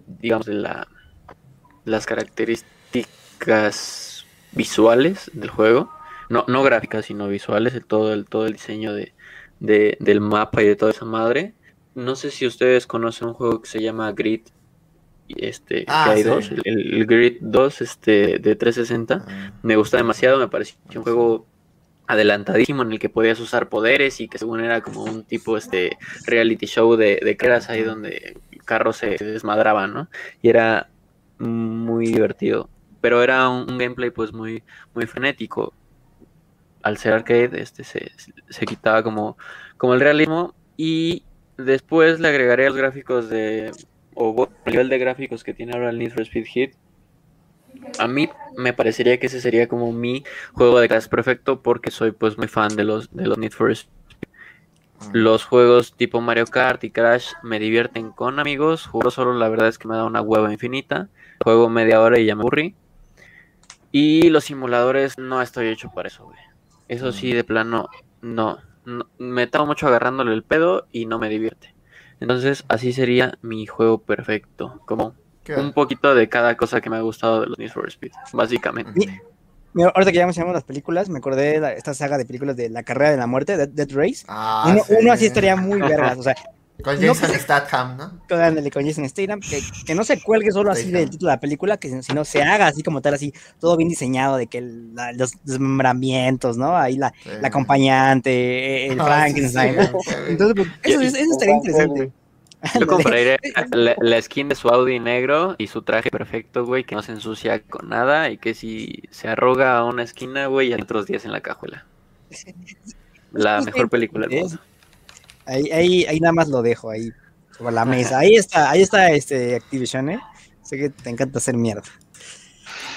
digamos, de la, las características visuales del juego, no, no gráficas, sino visuales, de todo el, todo el diseño de, de, del mapa y de toda esa madre. No sé si ustedes conocen un juego que se llama Grid, este, que ah, dos, el, Grid 2 este, de 360. Ah. Me gusta demasiado, me pareció un juego adelantadísimo en el que podías usar poderes y que según era como un tipo este reality show de, de carreras ahí donde carros se desmadraban, ¿no? Y era muy divertido. Pero era un, gameplay pues muy, muy frenético. Al ser arcade, este se, se quitaba como, como el realismo. Y después le agregaré los gráficos de. o el nivel de gráficos que tiene ahora el Need for Speed Hit a mí me parecería que ese sería como mi juego de Crash perfecto porque soy pues muy fan de los de los Need for Speed. Ah. Los juegos tipo Mario Kart y Crash me divierten con amigos. Juego solo, la verdad es que me da una hueva infinita. Juego media hora y ya me aburrí. Y los simuladores no estoy hecho para eso, güey. Eso sí, de plano, no. Me estaba mucho agarrándole el pedo y no me divierte. Entonces, así sería mi juego perfecto. Como un poquito de cada cosa que me ha gustado de los Need for Speed, básicamente. Mira, ahorita que ya mencionamos las películas, me acordé de esta saga de películas de La Carrera de la Muerte, Dead, Race. Ah, uno, así estaría muy vergas, o sea. [laughs] Con Jason Statham, ¿no? Con Jason Statham, que, que, no se cuelgue solo así del título de la película, que sino se haga así como tal, así, todo bien diseñado, de que los desmembramientos, ¿no? Ahí la, la acompañante, el ah, Frankenstein. Entonces, pues, eso, eso estaría interesante. [laughs] Yo compraría la, skin de su Audi negro y su traje perfecto, güey, que no se ensucia con nada y que si se arroga a una esquina, güey, hay otros días en la cajuela. La mejor película del mundo. Ahí, ahí, ahí nada más lo dejo, ahí, sobre la mesa. Ahí está, ahí está este Activision, ¿eh? Sé que te encanta hacer mierda.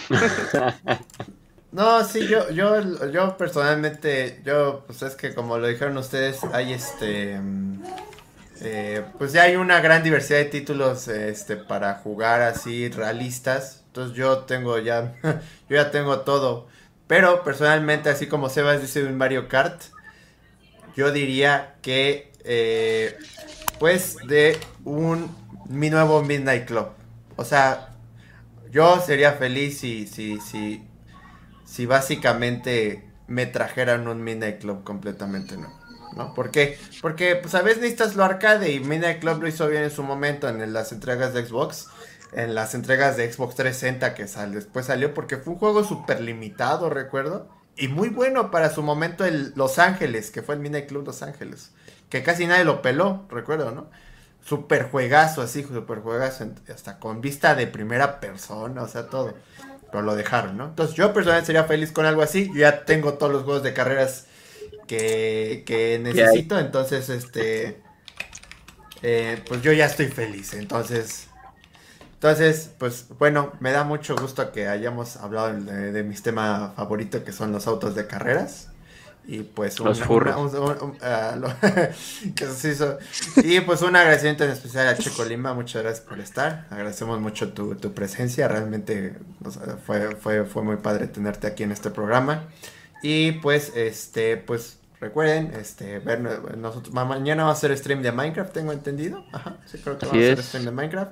[laughs] No, sí, yo, yo, yo personalmente, yo, pues es que como lo dijeron ustedes, hay este, eh, pues ya hay una gran diversidad de títulos este, para jugar así realistas. Entonces yo tengo ya, [laughs] yo ya tengo todo. Pero personalmente, así como Sebas dice un Mario Kart, yo diría que, eh, pues, de un, mi nuevo Midnight Club. O sea, yo sería feliz si, si, si, si básicamente me trajeran un Midnight Club completamente nuevo. ¿No? ¿Por qué? Porque pues a veces necesitas lo arcade y Midnight Club lo hizo bien en su momento en las entregas de Xbox, en las entregas de Xbox 360 que sal, después salió porque fue un juego súper limitado, recuerdo, y muy bueno para su momento el Los Ángeles, que fue el Midnight Club Los Ángeles, que casi nadie lo peló, recuerdo, ¿no? Super juegazo, así, super juegazo, hasta con vista de primera persona, o sea, todo. Pero lo dejaron, ¿no? Entonces yo personalmente sería feliz con algo así. Yo ya tengo todos los juegos de carreras que, necesito. Entonces, este. Eh, pues yo ya estoy feliz. Entonces. Entonces, pues bueno, me da mucho gusto que hayamos hablado de, de mis temas favoritos que son los autos de carreras. Y pues un, y pues un agradecimiento en especial a Chico Lima, muchas gracias por estar, agradecemos mucho tu, tu presencia, realmente fue, fue, fue muy padre tenerte aquí en este programa. Y pues este, pues recuerden, este, ver nosotros mañana va a ser stream de Minecraft, tengo entendido. Ajá, sí creo que va a ser stream de Minecraft.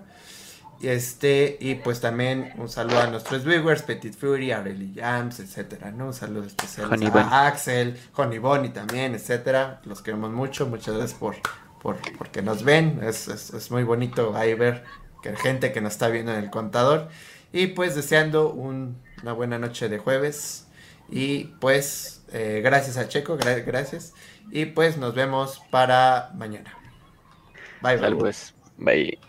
Y este, y pues también un saludo a nuestros viewers, Petit Fury, Aureli Jams, etcétera, ¿no? Un saludo especial a Axel, Honey Bonnie también, etcétera. Los queremos mucho, muchas gracias por, por porque nos ven. Es, es, muy bonito ahí ver que gente que nos está viendo en el contador. Y pues deseando una buena noche de jueves. Y pues eh, gracias a Checo, gracias. Y pues nos vemos para mañana. Bye, bye. Pues, bye.